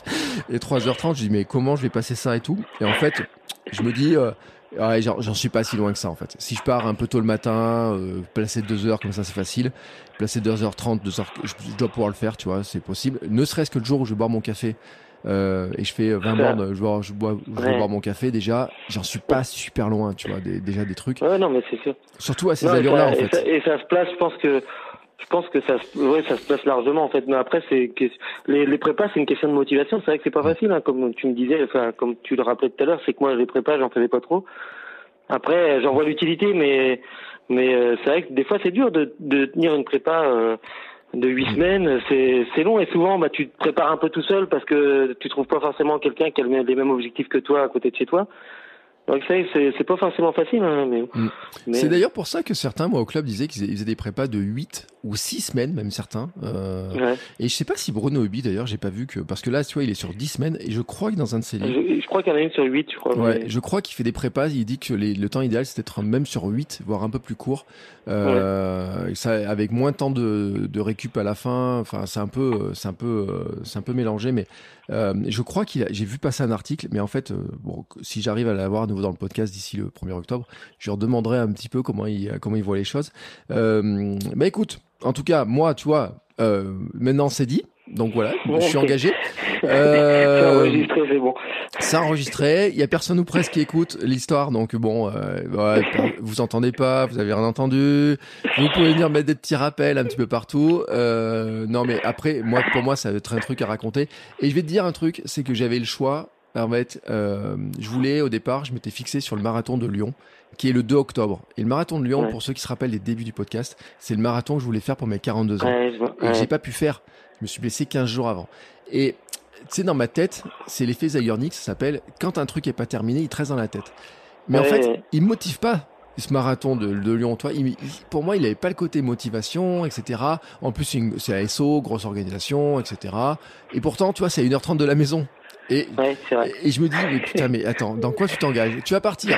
et 3h30. Je dis mais comment je vais passer ça et tout? Et en fait je me dis euh, Ouais, j'en suis pas si loin que ça en fait. Si je pars un peu tôt le matin, euh, placer deux heures comme ça c'est facile. Placer 2h30, 2h, je, je dois pouvoir le faire, tu vois, c'est possible. Ne serait-ce que le jour où je vais boire mon café, euh, et je fais 20 bornes, je bois, je bois, je boire mon café déjà, j'en suis pas super loin, tu vois, déjà des trucs. Ouais, non, mais c'est sûr. Surtout à ces allures-là, en fait. Et ça, et ça, se place, je pense que, je pense que ça, ouais, ça se place largement, en fait. Mais après, c'est les, les prépas, c'est une question de motivation. C'est vrai que c'est pas facile, hein, comme tu me disais, enfin, comme tu le rappelais tout à l'heure, c'est que moi, les prépas, j'en faisais pas trop. Après, j'en vois l'utilité, mais, mais euh, c'est vrai que des fois, c'est dur de, de tenir une prépa. Euh, de huit semaines, c'est long et souvent bah tu te prépares un peu tout seul parce que tu trouves pas forcément quelqu'un qui a les mêmes objectifs que toi à côté de chez toi. Donc ça, c'est pas forcément facile. Hein, mais, mm. C'est d'ailleurs pour ça que certains, moi, au club, disaient qu'ils faisaient des prépas de 8 ou 6 semaines, même certains. Euh, Et je sais pas si Bruno Obi, d'ailleurs, j'ai pas vu que... Parce que là, tu vois, il est sur 10 semaines, et je crois que dans un de ses livres... Je, crois qu'il y en a une sur 8, je crois. Ouais, je crois qu'il fait des prépas, il dit que les, le temps idéal, c'est d'être même sur 8, voire un peu plus court. Euh, ça, avec moins de temps de, de récup à la fin, enfin, c'est un peu... C'est un peu... C'est un peu mélangé, mais euh, je crois qu'il a... J'ai vu passer un article, mais en fait, euh, bon, si j'arrive à l'avoir dans le podcast d'ici le 1er octobre. Je leur demanderai un petit peu comment ils, comment ils voient les choses. Euh, bah écoute, en tout cas, moi, tu vois, euh, maintenant c'est dit. Donc voilà, je suis engagé. Euh, c'est enregistré, c'est bon. C'est enregistré. Il y a personne ou presque qui écoute l'histoire, donc bon, euh, vous entendez pas, vous avez rien entendu. Vous pouvez venir mettre des petits rappels un petit peu partout. Euh, non, mais après, moi, pour moi, ça va être un truc à raconter. Et je vais te dire un truc, c'est que j'avais le choix en fait, euh, je voulais au départ, je m'étais fixé sur le marathon de Lyon, qui est le 2 octobre. Et le marathon de Lyon, Ouais. pour ceux qui se rappellent les débuts du podcast, c'est le marathon que je voulais faire pour mes 42 ans. Ouais, je. Et que Ouais. j'ai pas pu faire. Je me suis blessé 15 jours avant. Et tu sais, dans ma tête, c'est l'effet Zeigarnik, ça s'appelle quand un truc est pas terminé, il te reste dans la tête. Mais en fait, il me motive pas. Ce marathon de, de Lyon, toi, il- il- pour moi, il avait pas le côté motivation, etc. En plus, c'est ASO, grosse organisation, etc. Et pourtant, tu vois, c'est à 1h30 de la maison. Et, Ouais, et je me dis, mais putain, mais attends, dans quoi tu t'engages? Tu vas partir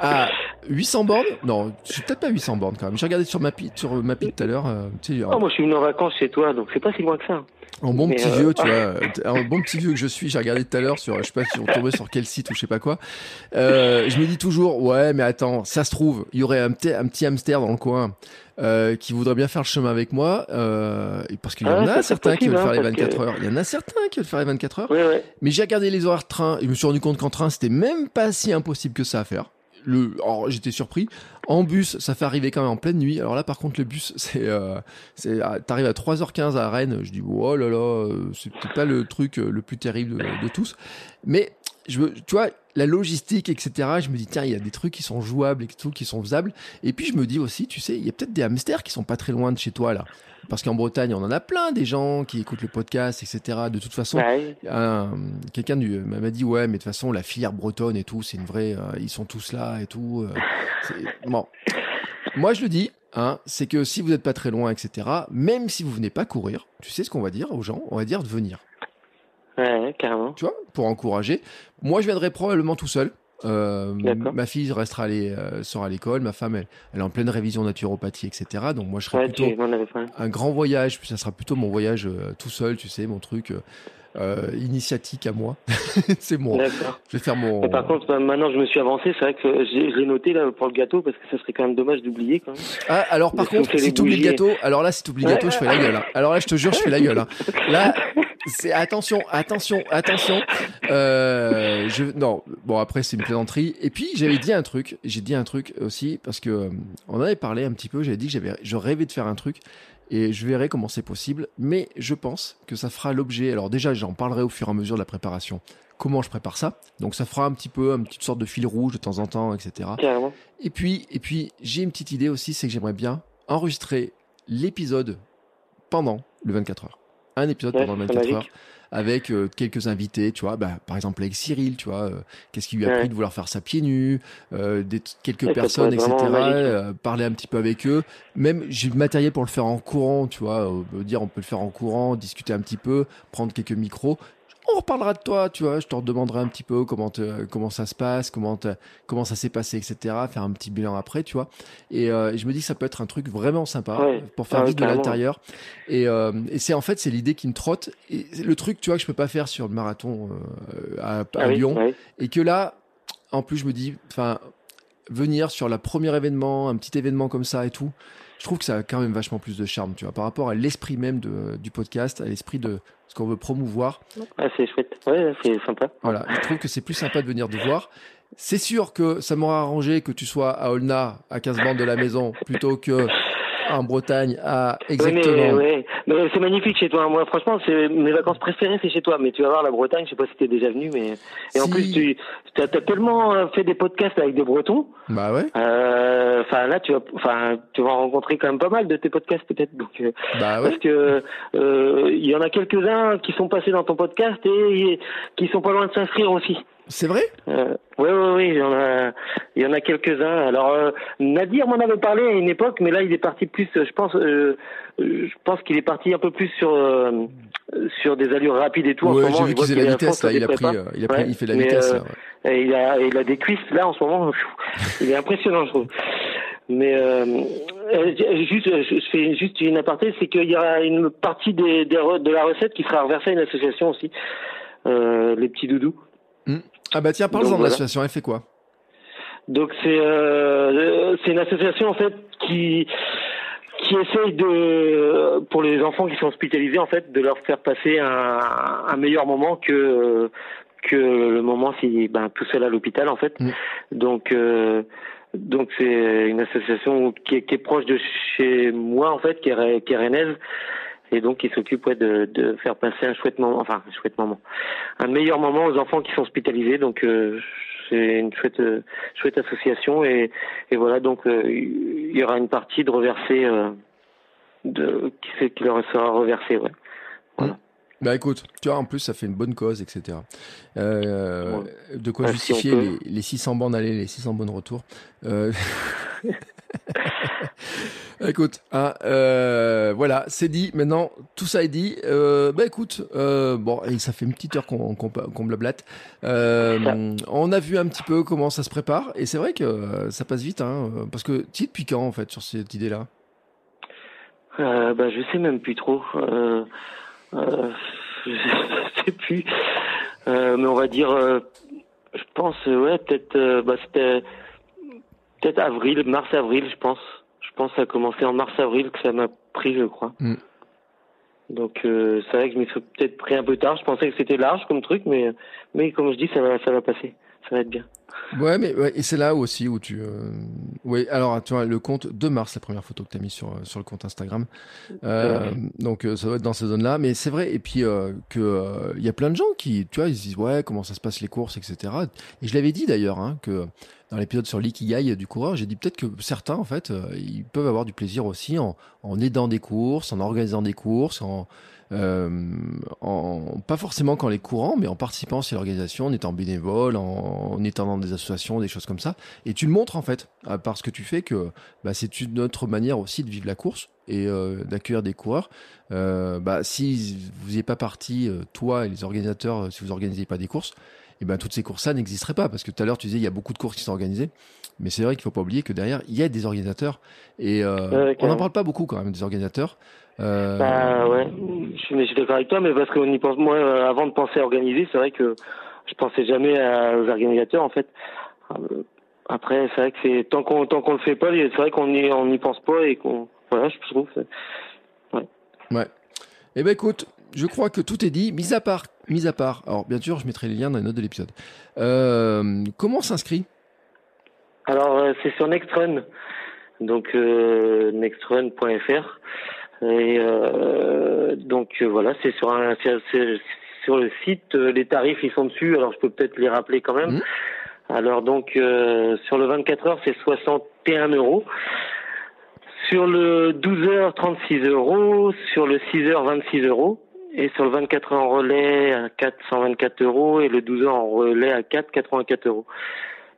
à 800 bornes? Non, je suis peut-être pas 800 bornes quand même. J'ai regardé sur ma pile, sur ma pile tout à l'heure. euh, tu sais, Oh, moi, je suis venu en vacances chez toi, donc c'est pas si loin que ça. en bon mais, petit euh, vieux, tu vois, euh, un bon petit vieux que je suis, j'ai regardé tout à l'heure sur, je sais pas si on tombait sur quel site ou je sais pas quoi. Euh, je me dis toujours, ouais, mais attends, ça se trouve, il y aurait un petit, un petit hamster dans le coin euh, qui voudrait bien faire le chemin avec moi, euh, parce qu'il y Ah en ouais, a c'est certains qui veulent faire hein, les parce 24 que- heures. Il y en a certains qui veulent faire les 24 heures. Mais j'ai regardé les horaires de train et je me suis rendu compte qu'en train, c'était même pas si impossible que ça à faire. J'étais surpris. En bus, ça fait arriver quand même en pleine nuit. Alors là, par contre, le bus, c'est, euh, ah, t'arrives à 3h15 à Rennes. Je dis, oh là là, euh, c'est peut-être pas le truc euh, le plus terrible de, de tous. Mais, je tu vois, la logistique, etc. Je me dis, tiens, il y a des trucs qui sont jouables et tout, qui sont faisables. Et puis, je me dis aussi, tu sais, il y a peut-être des hamsters qui sont pas très loin de chez toi, là. Parce qu'en Bretagne, on en a plein des gens qui écoutent le podcast, etc. De toute façon, Ouais. un- quelqu'un du- m'a dit ouais mais de toute façon la filière bretonne et tout c'est une vraie euh, ils sont tous là et tout euh, bon moi je le dis hein, c'est que si vous n'êtes pas très loin etc même si vous venez pas courir tu sais ce qu'on va dire aux gens? On va dire de venir Ouais, carrément. tu vois pour encourager moi je viendrai probablement tout seul Euh, ma fille restera euh, sera à l'école ma femme elle, elle est en pleine révision naturopathie etc donc moi je serai Ouais, plutôt un grand voyage, puis ça sera plutôt mon voyage euh, tout seul, tu sais, mon truc euh, initiatique à moi. c'est mon, je vais faire mon. Mais Par contre, bah, maintenant je me suis avancé, c'est vrai que j'ai noté là pour le gâteau parce que ça serait quand même dommage d'oublier. Ah, alors par contre, si tu oublies le gâteau, alors là, si tu oublies le gâteau, je fais la gueule. hein. Alors là, je te jure, je fais la gueule. hein. Là, c'est attention, attention, attention. Euh, je non, bon après c'est une plaisanterie. Et puis j'avais dit un truc, j'ai dit un truc aussi parce que euh, on avait parlé un petit peu. J'avais dit que j'avais, je rêvais de faire un truc et je verrai comment c'est possible. Mais je pense que ça fera l'objet. Alors déjà, j'en parlerai au fur et à mesure de la préparation. Comment je prépare ça? Donc ça fera un petit peu, une petite sorte de fil rouge de temps en temps, etc. Carrément. Et puis, et puis j'ai une petite idée aussi, c'est que j'aimerais bien enregistrer l'épisode pendant le 24 heures. Un épisode Ouais, pendant le c'est 24 heures avec euh, quelques invités, tu vois, bah, par exemple avec Cyril, tu vois, euh, qu'est-ce qui lui a Ouais. pris de vouloir faire ça pieds nus, euh, des, quelques Ouais, personnes, etc. magique. euh, parler un petit peu avec eux. Même j'ai le matériel pour le faire en courant, tu vois, euh, dire on peut le faire en courant, discuter un petit peu, prendre quelques micros. On reparlera de toi, tu vois, je te redemanderai un petit peu comment te- comment ça se passe, comment te- comment ça s'est passé, etc. Faire un petit bilan après, tu vois. Et, euh, et je me dis que ça peut être un truc vraiment sympa Ouais. pour faire Ah vivre de l'intérieur. Et, euh, et c'est en fait c'est l'idée qui me trotte. Et c'est le truc, tu vois, que je peux pas faire sur le marathon euh, à, à Ah oui, Lyon. Et que là, en plus, je me dis, enfin, venir sur la premier événement, un petit événement comme ça et tout, je trouve que ça a quand même vachement plus de charme, tu vois, par rapport à l'esprit même de, du podcast, à l'esprit de ce qu'on veut promouvoir. Ah, c'est chouette. Ouais, c'est sympa. Voilà, je trouve que c'est plus sympa de venir te voir. C'est sûr que ça m'aurait arrangé que tu sois à Olna, à 15 bandes de la maison, plutôt que en Bretagne, à exactement. Ouais, mais, ouais. mais c'est magnifique chez toi. Moi, franchement, c'est mes vacances préférées, c'est chez toi. Mais tu vas voir la Bretagne, je sais pas si t'es déjà venu, mais et en plus tu as, tellement euh, fait des podcasts avec des Bretons. Bah ouais, Euh, Enfin là, tu vas, enfin, tu vas en rencontrer quand même pas mal de tes podcasts peut-être. Donc euh, bah ouais. parce que euh, il y en a quelques-uns qui sont passés dans ton podcast et qui sont pas loin de s'inscrire aussi. C'est vrai? Euh, oui, oui, oui, il y en a, il y en a quelques-uns. Alors, euh, Nadir m'en avait parlé à une époque, mais là, il est parti plus, euh, je pense, euh, euh, je pense qu'il est parti un peu plus sur sur des allures rapides et tout. Ouais, j'ai vu qu'il faisait la vitesse, là, il a pris, il a pris, Ouais, il fait la vitesse, là, ouais. Et il a, il a des cuisses là en ce moment. Il est impressionnant, je trouve. Mais euh, juste, je fais juste une aparté, c'est qu'il y a une partie des, des re- de la recette qui sera reversée à une association aussi, euh, les petits doudous. Ah bah tiens, parle-en de voilà. l'association, elle fait quoi? Donc c'est euh, c'est une association en fait qui qui essaye de pour les enfants qui sont hospitalisés en fait de leur faire passer un, un meilleur moment que que le moment si ben tout seul à l'hôpital en fait. Mm. Donc euh, donc c'est une association qui est, qui est proche de chez moi en fait qui est, qui est rennaise et donc il s'occupe de, de faire passer un chouette moment, enfin un chouette moment, un meilleur moment aux enfants qui sont hospitalisés. Donc c'est une chouette chouette association et, et voilà donc il y aura une partie de reversée de qui, qui leur sera reversée. Ouais. Voilà. Bah écoute, tu vois, en plus, ça fait une bonne cause, etc. Euh, de quoi justifier les, les, 600 bandes aller, les 600 bonnes retours. Euh... écoute, hein, euh, voilà, c'est dit. Maintenant, tout ça est dit. Euh, bah écoute, euh, bon, et ça fait une petite heure qu'on qu'on qu blablate. Euh, on a vu un petit peu comment ça se prépare, et c'est vrai que ça passe vite, hein, parce que tu es depuis quand, en fait, sur cette idée-là euh, bah, je sais même plus trop. Euh, euh, je sais plus. Euh, mais on va dire, euh, je pense, ouais, peut-être, euh, bah, c'était peut-être avril, mars-avril, je pense. Pense que ça a commencé en mars-avril que ça m'a pris, je crois. Mm. Donc euh, c'est vrai que je m'y suis peut-être pris un peu tard. Je pensais que c'était large comme truc, mais mais comme je dis, ça va ça va passer, ça va être bien. Ouais, mais ouais, et c'est là aussi où tu. Euh... Oui, alors tu vois, le compte de mars, la première photo que tu as mis sur, euh, sur le compte Instagram. Euh, donc ça doit être dans ces zones-là. Mais c'est vrai, et puis euh, que il y a plein de gens qui, tu vois, ils se disent, ouais, comment ça se passe les courses, etc. Et je l'avais dit d'ailleurs, hein, que dans l'épisode sur l'ikigai du coureur, j'ai dit peut-être que certains, en fait, ils peuvent avoir du plaisir aussi en, en aidant des courses, en organisant des courses, en en, pas forcément quand les courants, mais en participant à l'organisation, en étant bénévole, en, en, étant dans des associations, des choses comme ça. Et tu le montres en fait, par ce que tu fais, que bah, c'est une autre manière aussi de vivre la course et euh, d'accueillir des coureurs. Euh, bah, si vous n'êtes pas parti, euh, toi et les organisateurs, euh, si vous organisez pas des courses, et ben toutes ces courses-là n'existeraient pas parce que tout à l'heure tu disais il y a beaucoup de courses qui sont organisées, mais c'est vrai qu'il faut pas oublier que derrière il y a des organisateurs et euh, on n'en parle pas beaucoup quand même des organisateurs. Euh... Bah ouais, je suis, d'accord avec toi, mais parce qu'on y pense moi euh, avant de penser à organiser, c'est vrai que je pensais jamais à, aux organisateurs en fait. Euh, après, c'est vrai que c'est tant qu'on tant qu'on le fait pas, c'est vrai qu'on y on n'y pense pas et qu'on voilà, je trouve. Ouais. Ouais. Eh ben écoute, je crois que tout est dit, mis à part, mis à part. Alors bien sûr, je mettrai les liens dans les notes de l'épisode. Euh, comment on s'inscrit? Alors c'est sur Nextrun, donc euh, nextrun.fr. Et euh, donc euh, voilà, c'est sur un sur le site, euh, les tarifs ils sont dessus. Alors je peux peut-être les rappeler quand même. Mmh. Alors donc euh, sur le 24 heures c'est 61 euros. Sur le 12 heures 36 euros. Sur le 6 heures 26 euros. Et sur le 24 heures en relais à 424 euros et le 12 heures en relais à 484 euros.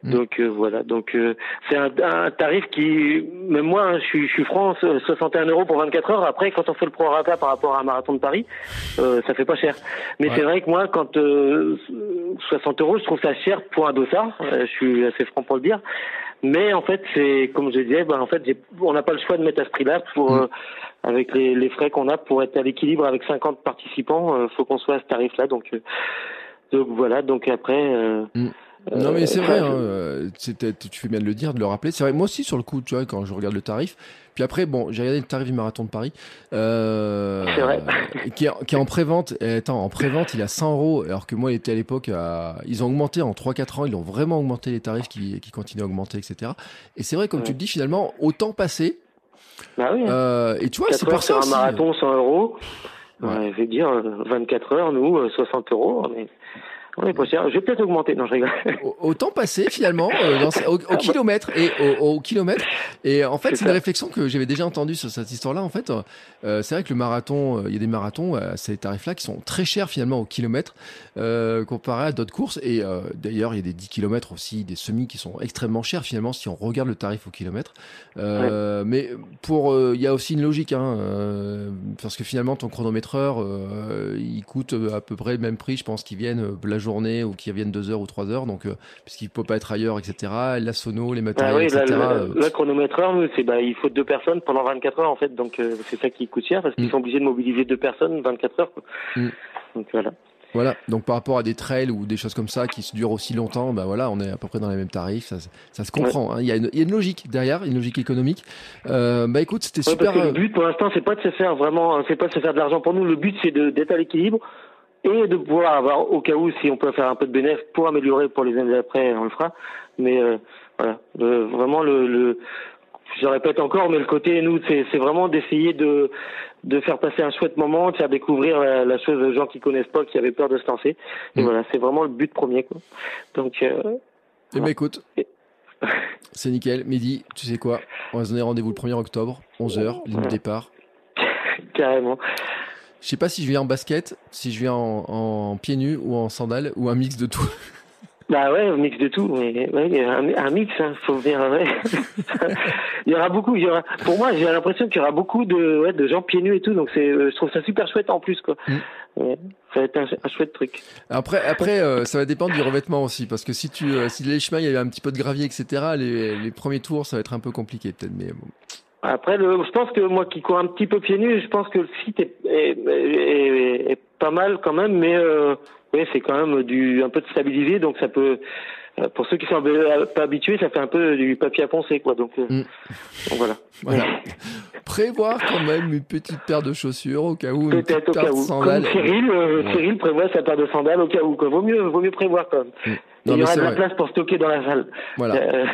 Donc euh, voilà, donc euh, c'est un, un, tarif qui, même moi, hein, je, suis, je suis franc, 61 euros pour 24 heures. Après, quand on fait le prorata par rapport à un marathon de Paris, euh, ça fait pas cher. Mais ouais. c'est vrai que moi, quand 60 euros, je trouve ça cher pour un dossard. je suis assez franc pour le dire. Mais en fait, c'est comme je disais, ben, en fait, on n'a pas le choix de mettre à ce prix-là pour mmh. avec les, les frais qu'on a pour être à l'équilibre avec 50 participants. faut qu'on soit à ce tarif-là. Donc donc voilà. Donc après. Mmh. Non mais c'est vrai, hein, tu fais bien de le dire, de le rappeler. C'est vrai, moi aussi sur le coup, tu vois, quand je regarde le tarif. Puis après, bon, j'ai regardé le tarif du marathon de Paris, euh, qui, est, qui est en prévente. Attends, en prévente, il a 100 euros, alors que moi, il était à l'époque, à... ils ont augmenté en 3-4 ans, ils ont vraiment augmenté les tarifs, qui, qui continuent à augmenter, etc. Et c'est vrai, comme ouais. tu le dis, finalement, autant passer. Bah oui. Euh, et tu vois, c'est pour ça. Un marathon, 100 euros. Ouais. je vais dire 24 heures, nous, 60 euros. Oui, pas cher. Je vais peut-être augmenter. Non, je rigole. Autant passer finalement euh, dans, au, au, kilomètre et au, au, kilomètre. Et en fait, c'est une réflexion que j'avais déjà entendue sur cette histoire-là. En fait, euh, c'est vrai que le marathon, euh, il y a des marathons à ces tarifs-là qui sont très chers finalement au kilomètre comparé à d'autres courses. Et d'ailleurs, il y a des 10 kilomètres aussi, des semis qui sont extrêmement chers finalement si on regarde le tarif au kilomètre. Ouais. Mais pour, il y a aussi une logique, hein, parce que finalement, ton chronométreur, il coûte à peu près le même prix, je pense, qu'ils viennent la journée ou qui viennent deux heures ou trois heures, donc euh, puisqu'il peut pas être ailleurs, etc. La sono, les matériels, ah oui, etc. Le, le, le chronométreur, c'est bah il faut deux personnes pendant 24 heures en fait, donc euh, c'est ça qui coûte cher parce qu'ils mm. sont obligés de mobiliser deux personnes 24 heures. Quoi. Mm. Donc voilà. Voilà, donc par rapport à des trails ou des choses comme ça qui se durent aussi longtemps, bah voilà, on est à peu près dans les mêmes tarifs, ça, ça se comprend. Ouais. Hein. Il, y a une, il, y a une, logique derrière, une logique économique. Euh, bah écoute, c'était ouais, super. le but pour l'instant, c'est pas de se faire vraiment, c'est pas de se faire de l'argent pour nous. Le but, c'est d'être à l'équilibre et de pouvoir avoir, au cas où, si on peut faire un peu de bénéfice pour améliorer pour les années après, on le fera. Mais euh, voilà, vraiment le, le je répète encore, mais le côté nous, c'est vraiment d'essayer de de faire passer un chouette moment, de faire découvrir la, la chose aux gens qui connaissent pas, qui avaient peur de se lancer. Et Mm. voilà, c'est vraiment le but premier. Quoi. Donc, euh, Eh ben écoute, c'est nickel. Mehdi, tu sais quoi? On va se donner rendez-vous le 1er octobre, 11h, ligne de départ. carrément. Je sais pas si je viens en basket, si je viens en, en pieds nus ou en sandales ou un mix de tout. Bah ouais, un mix de tout, mais ouais, un, un mix, hein, faut venir. Ouais. il y aura beaucoup, il y aura. Pour moi, j'ai l'impression qu'il y aura beaucoup de, ouais, de gens pieds nus et tout, donc c'est, euh, je trouve ça super chouette en plus, quoi. Mm. Ouais, ça va être un, un chouette truc. Après, après euh, ça va dépendre du revêtement aussi, parce que si tu, euh, si les chemins il y avait un petit peu de gravier, etc., les, les premiers tours, ça va être un peu compliqué peut-être, mais bon. Après, le, je pense que moi qui cours un petit peu pieds nus, je pense que le site est, est, est- est pas mal quand même, mais euh, oui, c'est quand même du un peu de stabilisé, donc ça peut. euh, Pour ceux qui sont hab- pas habitués, ça fait un peu du papier à poncer, quoi. Donc, euh, Mm. donc voilà. Voilà. Prévoir quand même une petite paire de chaussures au cas où, Peut-être au cas où. Comme Cyril, euh, Ouais. Cyril prévoit sa paire de sandales au cas où. Quoi. Vaut mieux, vaut mieux prévoir quand même. Mm. Non, il y aura de la vrai. place pour stocker dans la salle. Voilà.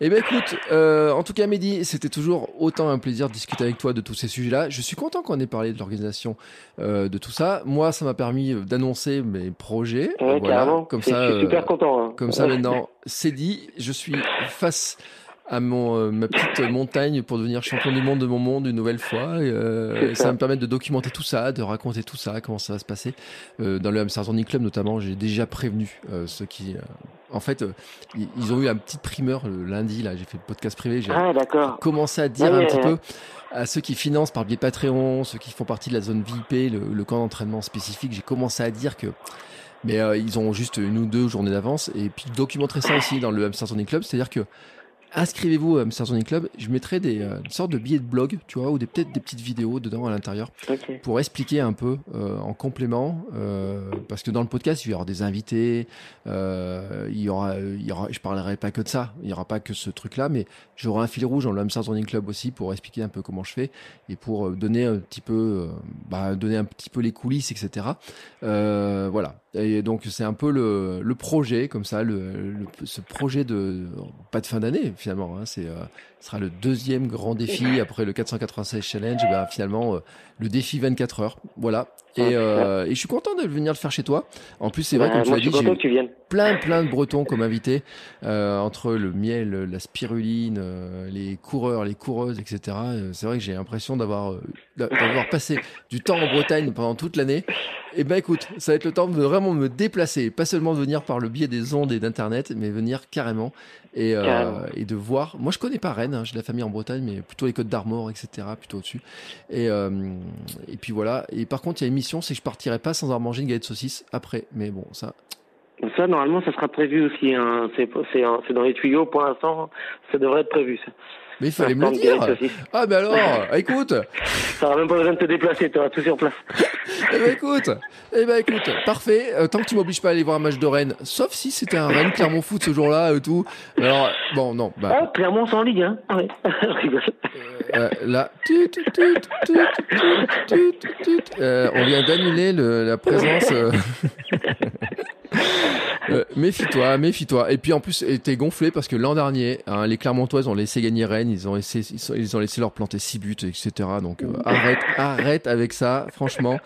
Eh ben écoute, euh, en tout cas Mehdi, c'était toujours autant un plaisir de discuter avec toi de tous ces sujets-là. Je suis content qu'on ait parlé de l'organisation euh, de tout ça. Moi, ça m'a permis euh, d'annoncer mes projets. ouais, voilà. carrément. Comme ça, je suis super content. hein. comme ça Ouais. maintenant, c'est dit. Je suis face à mon euh, ma petite montagne pour devenir champion du monde de mon monde une nouvelle fois. Et, euh, ça. va me permettre de documenter tout ça, de raconter tout ça, comment ça va se passer Euh, dans le Running Club notamment. J'ai déjà prévenu ceux qui, en fait, euh, ils, ont eu un petit primeur le lundi là. J'ai fait le podcast privé. J'ai Ah, commencer à dire Ouais, un petit peu à ceux qui financent par biais Patreon, ceux qui font partie de la zone VIP, le, le camp d'entraînement spécifique, j'ai commencé à dire que mais euh, ils ont juste une ou deux journées d'avance et puis documenter ça aussi dans le Hamster Running Club, c'est-à-dire que inscrivez-vous au Hamster Running Club, je mettrai des euh, une sorte de billets de blog, tu vois, ou des peut-être des petites vidéos dedans à l'intérieur pour expliquer un peu euh, en complément, euh, parce que dans le podcast, il y avoir des invités, euh, il y aura, il y aura, je parlerai pas que de ça, il y aura pas que ce truc-là, mais j'aurai un fil rouge dans le Hamsters Running Club aussi pour expliquer un peu comment je fais et pour euh, donner un petit peu, euh, bah, donner un petit peu les coulisses, etc. Euh, voilà. Et donc c'est un peu le, le projet comme ça, le, le- ce projet de pas de fin d'année finalement. Hein, c'est euh, sera le deuxième grand défi après le 496 challenge. Et ben finalement euh, le défi 24 heures. Voilà. Et, euh, et je suis content de venir le faire chez toi. En plus, c'est vrai, Bah, comme tu l'as dit, j'ai eu plein, plein de Bretons comme invités, euh, entre le miel, la spiruline, euh, les coureurs, les coureuses, etc. Euh, C'est vrai que j'ai l'impression d'avoir euh, d'a- d'avoir passé du temps en Bretagne pendant toute l'année. Et ben écoute, ça va être le temps de vraiment me déplacer, pas seulement de venir par le biais des ondes et d'internet, mais venir carrément et, euh, Carrément. et de voir. Moi, je connais pas Rennes, hein, j'ai de la famille en Bretagne, mais plutôt les Côtes d'Armor, etc. Plutôt au-dessus. Et euh, et puis voilà. Et par contre, il y a une mission, c'est que je partirai pas sans avoir mangé une galette de saucisse après. Mais bon, ça, Ça, normalement, ça sera prévu aussi. Hein. C'est dans les tuyaux pour l'instant. Ça devrait être prévu, ça. Mais il fallait me le dire. Ah ben alors, écoute, T'auras même pas besoin de te déplacer, t'auras tout sur place. eh ben écoute, eh ben écoute, parfait. Euh, tant que tu m'obliges pas à aller voir un match de Rennes, sauf si c'était un Rennes Clermont Foot ce jour-là et tout. Alors bon, non, bah Ah, Clermont, en Ligue, hein Ah ouais. Je rigole. euh, là, tut, tut. Euh, on vient d'annuler le- la présence. Euh. Méfie-toi, méfie-toi. Et puis en plus, t'es gonflé parce que l'an dernier, hein, les Clermontoises ont laissé gagner Rennes, ils ont laissé, ils, ont laissé leur planter 6 buts, etc. Donc euh, arrête, arrête avec ça. Franchement,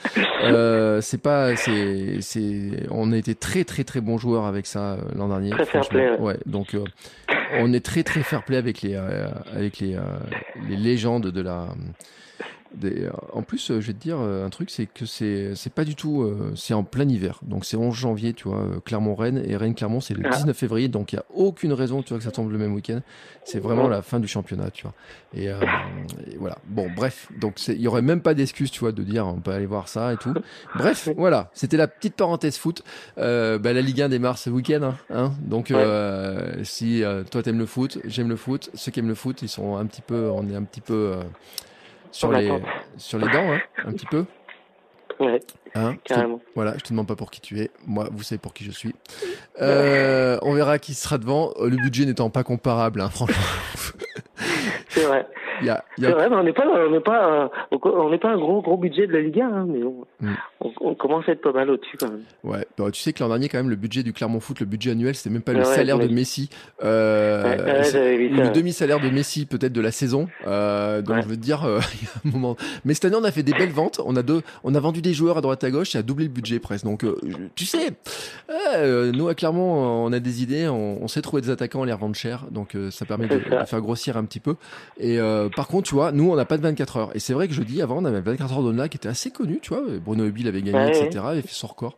euh, c'est pas, c'est, c'est, on a été très très très bons joueurs avec ça euh, l'an dernier. Très fair franchement. play, ouais. ouais. Donc euh, on est très très fair play avec les, euh, avec les, euh, les légendes de la. Des, euh, en plus, euh, je vais te dire euh, un truc, c'est que c'est c'est pas du tout, euh, c'est en plein hiver, donc c'est 11 janvier, tu vois, euh, Clermont-Rennes et Rennes-Clermont, c'est le Ah. 19 février, donc il y a aucune raison, tu vois, que ça tombe le même week-end. C'est vraiment la fin du championnat, tu vois. Et, euh, et voilà. Bon, bref, donc il y aurait même pas d'excuse, tu vois, de dire on peut aller voir ça et tout. Bref, voilà, c'était la petite parenthèse foot. Euh, bah, la Ligue 1 démarre ce week-end, hein, hein. donc si euh, toi t'aimes le foot, j'aime le foot, ceux qui aiment le foot, ils sont un petit peu, on est un petit peu sur les sur les dents, hein, un petit peu. Ouais, Hein, te- carrément. voilà, je te demande pas pour qui tu es. Moi, vous savez pour qui je suis. Euh, on verra qui sera devant. Le budget n'étant pas comparable, hein, franchement. C'est vrai. C'est vrai, mais on n'est pas, on n'est pas, on n'est pas un gros, gros budget de la Ligue 1, hein, mais on, mm. on, commence à être pas mal au-dessus quand même. Ouais, bah, tu sais que l'an dernier, quand même, le budget du Clermont Foot, le budget annuel, c'était même pas le salaire de Messi, euh, le demi-salaire de Messi peut-être de la saison. Euh, donc je veux te dire, euh, il y a un moment. Mais cette année, on a fait des belles ventes. On a deux, on a vendu des joueurs à droite à gauche et a doublé le budget presque. Donc tu sais, nous à Clermont, on a des idées, on, on sait trouver des attaquants, on les revend cher, donc ça permet de, de, faire grossir un petit peu. Et par contre, tu vois, nous, on n'a pas de 24 heures. Et c'est vrai que je dis, avant, on avait 24 heures d'Onna qui était assez connu, tu vois. Bruno Ebil avait gagné, etc. Il avait fait son record.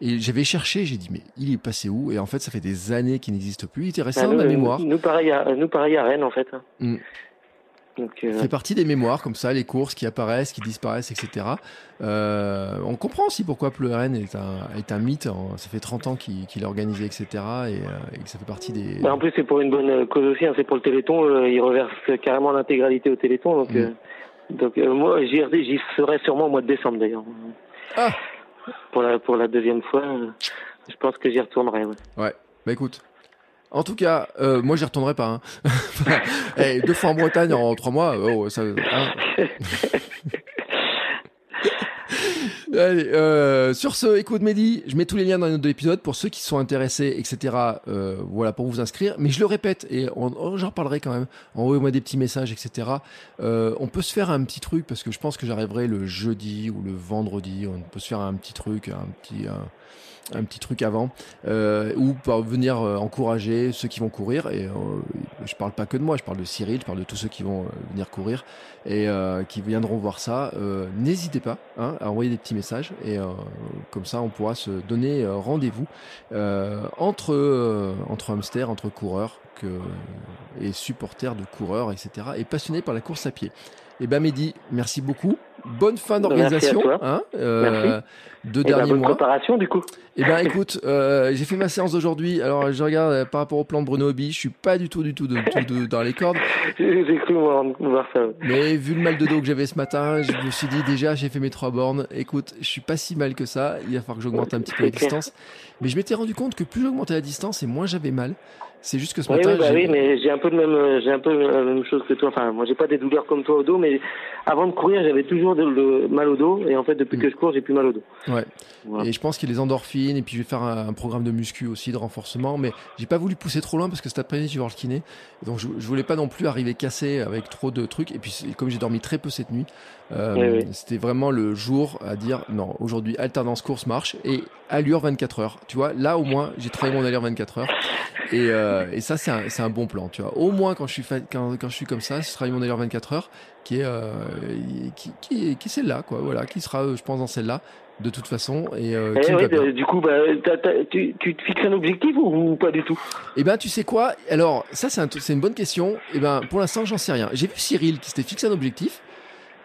Et j'avais cherché, j'ai dit, mais il est passé où? Et en fait, ça fait des années qu'il n'existe plus. Il était resté bah, dans ma mémoire. Nous, pareil à, nous, pareil à Rennes, en fait. Mm. Donc, euh... fait partie des mémoires, comme ça, les courses qui apparaissent, qui disparaissent, etc. Euh, on comprend aussi pourquoi Rennes est un, est un mythe. Ça fait 30 ans qu'il est organisé, etc. Et, euh, et, que ça fait partie des. Bah en plus, c'est pour une bonne cause aussi. Hein, c'est pour le Téléthon. Euh, il reverse carrément l'intégralité au Téléthon. Donc, mm. donc moi, j'y serai sûrement au mois de décembre, d'ailleurs. Ah pour la, pour la deuxième fois, je pense que j'y retournerai. Ouais. ouais. Bah écoute. En tout cas, euh, moi j'y retournerai pas. Hein. hey, deux fois en Bretagne en trois mois, oh, ça. Hein. Allez, euh, sur ce, écoute Mehdi, je mets tous les liens dans les notes de l'épisode pour ceux qui sont intéressés, etc. Euh, voilà, pour vous inscrire. Mais je le répète, et j'en reparlerai quand même. Envoyez-moi des petits messages, etc. Euh, on peut se faire un petit truc parce que je pense que j'arriverai le jeudi ou le vendredi. On peut se faire un petit truc, un petit. Un un petit truc avant, euh, ou pour venir euh, encourager ceux qui vont courir. Et euh, je parle pas que de moi, je parle de Cyril, je parle de tous ceux qui vont euh, venir courir et qui viendront voir ça. N'hésitez pas hein, à envoyer des petits messages et comme ça on pourra se donner rendez-vous entre entre hamsters, entre coureurs que, et supporters de coureurs, etc. et passionnés par la course à pied. Eh ben Mehdi, merci beaucoup. Bonne fin d'organisation. Hein, euh, deux eh ben, derniers bonne mois. préparation du coup. Eh ben écoute, euh, j'ai fait ma séance d'aujourd'hui. Alors je regarde euh, par rapport au plan de Bruno Hobby, je suis pas du tout, du tout, de, de, dans les cordes. j'ai cru voir ça. Mais vu le mal de dos que j'avais ce matin, je me suis dit déjà j'ai fait mes trois bornes. Écoute, je suis pas si mal que ça. Il va falloir que j'augmente un petit peu la distance. Mais je m'étais rendu compte que plus j'augmentais la distance et moins j'avais mal. C'est juste que ce matin. Oui, bah oui, mais j'ai un peu de même, j'ai un peu la même chose que toi. Enfin, moi, j'ai pas des douleurs comme toi au dos, mais avant de courir, j'avais toujours de, mal au dos, et en fait, depuis mm. que je cours, j'ai plus mal au dos. Ouais. Et je pense qu'il y a les endorphines, et puis je vais faire un, programme de muscu aussi, de renforcement, mais j'ai pas voulu pousser trop loin parce que cet après-midi, je vais voir le kiné. Donc, je, je voulais pas non plus arriver cassé avec trop de trucs. Et puis, comme j'ai dormi très peu cette nuit, euh, c'était vraiment le jour à dire non, aujourd'hui, alternance course marche et allure 24 heures. Tu vois, là au moins, j'ai travaillé mon allure 24 heures. Et, euh, et ça, c'est un, un, bon plan. Tu vois, au moins quand je suis, quand, quand je suis comme ça, je travaille mon allure 24 heures qui est, euh, qui, qui, qui est celle-là, quoi. Voilà, qui sera, je pense, dans celle-là de toute façon. Et, euh, eh du coup, bah, tu, tu, te fixes un objectif ou, pas du tout? Eh ben, tu sais quoi? Alors, ça, c'est un, une bonne question. Eh ben, pour l'instant, j'en sais rien. J'ai vu Cyril qui s'était fixé un objectif.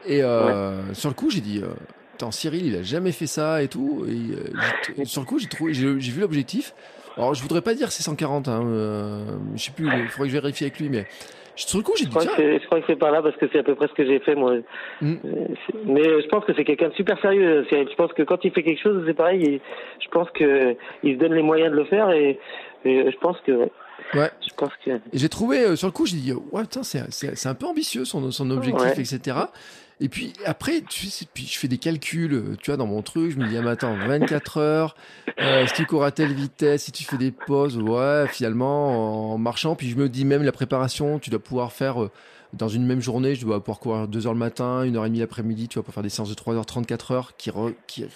Et euh, sur le coup, j'ai dit, euh, Cyril, il a jamais fait ça et tout. Et, euh, sur le coup, j'ai trouvé, j'ai vu l'objectif. Alors, je voudrais pas dire c'est 140. Hein, euh, je sais plus. Il faudrait que je vérifie avec lui, mais sur le coup, j'ai dit. Je crois que c'est pas là parce que c'est à peu près ce que j'ai fait moi. Mm. Euh, mais je pense que c'est quelqu'un de super sérieux. Je pense que quand il fait quelque chose, c'est pareil. je pense que il se donne les moyens de le faire et, je pense que. Ouais. Je pense que. J'ai trouvé sur le coup, j'ai dit ouais, c'est un peu ambitieux son, son objectif, etc. Et puis après, tu puis je fais des calculs, euh, tu vois, dans mon truc, je me dis, ah, attends, 24 heures, euh, si tu cours à telle vitesse, si tu fais des pauses, ouais, finalement, en marchant, puis je me dis même la préparation, tu dois pouvoir faire, euh, dans une même journée, je dois pouvoir courir 2 heures le matin, 1 heure et demie l'après-midi, tu vas pouvoir faire des séances de 3 heures, 34 heures, qui,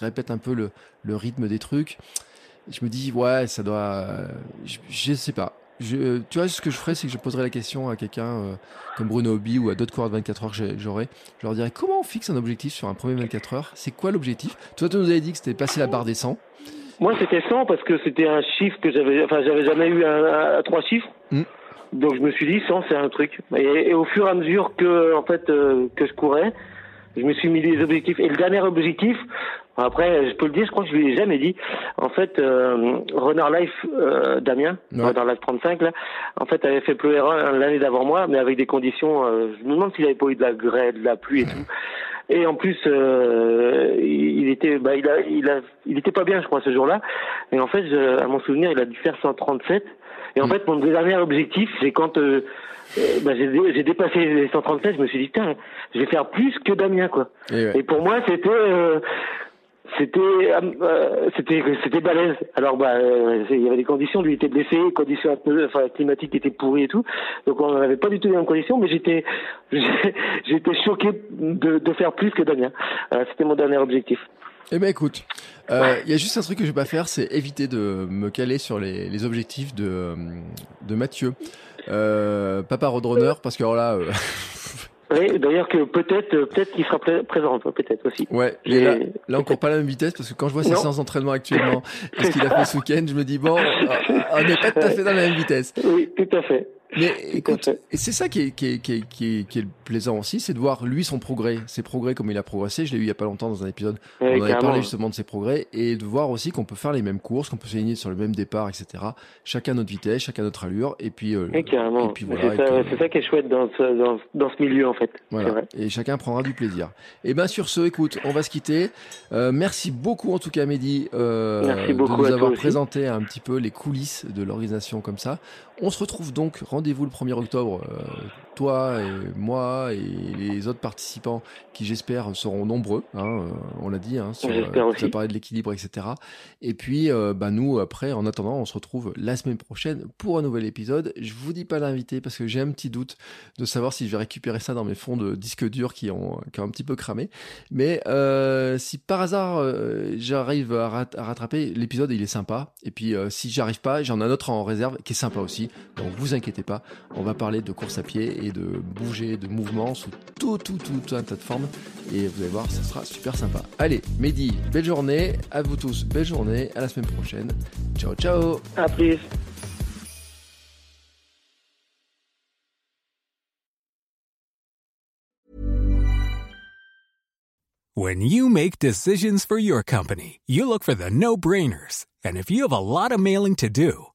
répètent un peu le, le rythme des trucs. Je me dis, ouais, ça doit, je, je sais pas. Je, tu vois, ce que je ferais, c'est que je poserais la question à quelqu'un euh, comme Bruno Hobby ou à d'autres coureurs de 24 heures que j'aurais. Je leur dirais comment on fixe un objectif sur un premier 24 heures? C'est quoi l'objectif? Toi, tu nous avais dit que c'était passer la barre des 100. Moi, c'était 100 parce que c'était un chiffre que j'avais, enfin, j'avais jamais eu un, trois chiffres. Hmm. Donc, je me suis dit 100, c'est un truc. Et, au fur et à mesure que, en fait, euh, que je courais, je me suis mis des objectifs. Et le dernier objectif, après, je peux le dire, je crois que je lui ai jamais dit. En fait, euh, Renard Life, euh, Damien, Renard Life 35, là, en fait, avait fait pleurer l'année d'avant moi, mais avec des conditions. Euh, je me demande s'il avait pas eu de la grêle, de la pluie et tout. Et en plus, euh, il était, bah, il a, il a, il était pas bien, je crois, ce jour-là. Et en fait, je, à mon souvenir, il a dû faire 137. Et en mm. fait, mon dernier objectif, c'est quand euh, euh, bah, j'ai dépassé les 137, je me suis dit, putain, je vais faire plus que Damien, quoi. Et, pour moi, c'était euh, c'était euh, c'était c'était balèze. Alors bah il y avait des conditions, lui était blessé, conditions enfin, climatiques étaient pourries et tout. Donc on n'avait pas du tout les mêmes conditions, mais j'étais j'étais choqué de, de faire plus que Damien. c'était mon dernier objectif. Eh ben écoute, il y a juste un truc que je vais pas faire, c'est éviter de me caler sur les, les objectifs de de Mathieu. Euh, papa Roadrunner, parce que alors là. Euh, oui, d'ailleurs que peut-être peut-être qu'il sera présent, peut-être aussi. Ouais, mais là, là encore pas la même vitesse parce que quand je vois ses séances d'entraînement actuellement et ce qu'il a fait ce week-end, je me dis bon, on n'est pas tout à fait dans la même vitesse. Oui, tout à fait. Mais écoute, et c'est ça qui est, qui, est, qui, est, qui, est, qui est plaisant aussi, c'est de voir lui son progrès, ses progrès comme il a progressé. Je l'ai eu il y a pas longtemps dans un épisode. on avait parlé justement de ses progrès et de voir aussi qu'on peut faire les mêmes courses, qu'on peut s'aligner sur le même départ, etc. Chacun notre vitesse, chacun notre allure, et puis. Euh, et carrément. puis voilà. C'est ça, qui est chouette dans ce, dans, dans ce milieu en fait. Voilà. Et chacun prendra du plaisir. Et bien sur ce, écoute, on va se quitter. Euh, merci beaucoup en tout cas, Mehdi, euh, de nous avoir présenté un petit peu les coulisses de l'organisation comme ça. On se retrouve donc, rendez-vous le 1er octobre, euh, toi et moi et les autres participants qui j'espère seront nombreux, hein, euh, on l'a dit, hein, sur euh, ça de l'équilibre, etc. Et puis bah, nous, après, en attendant, on se retrouve la semaine prochaine pour un nouvel épisode. Je vous dis pas l'invité parce que j'ai un petit doute de savoir si je vais récupérer ça dans mes fonds de disques durs qui ont, qui ont un petit peu cramé. Mais si par hasard j'arrive à, rattraper, l'épisode il est sympa. Et puis si j'arrive pas, j'en ai un autre en réserve qui est sympa aussi. Donc vous inquiétez pas, on va parler de course à pied et de bouger, de mouvement sous tout, tout, tout un tas de formes. Et vous allez voir, ça sera super sympa. Allez, Mehdi, belle journée. À vous tous, belle journée. À la semaine prochaine. Ciao, ciao. À plus. When you make decisions for your company, you look for the no-brainers. And if you have a lot of mailing to do,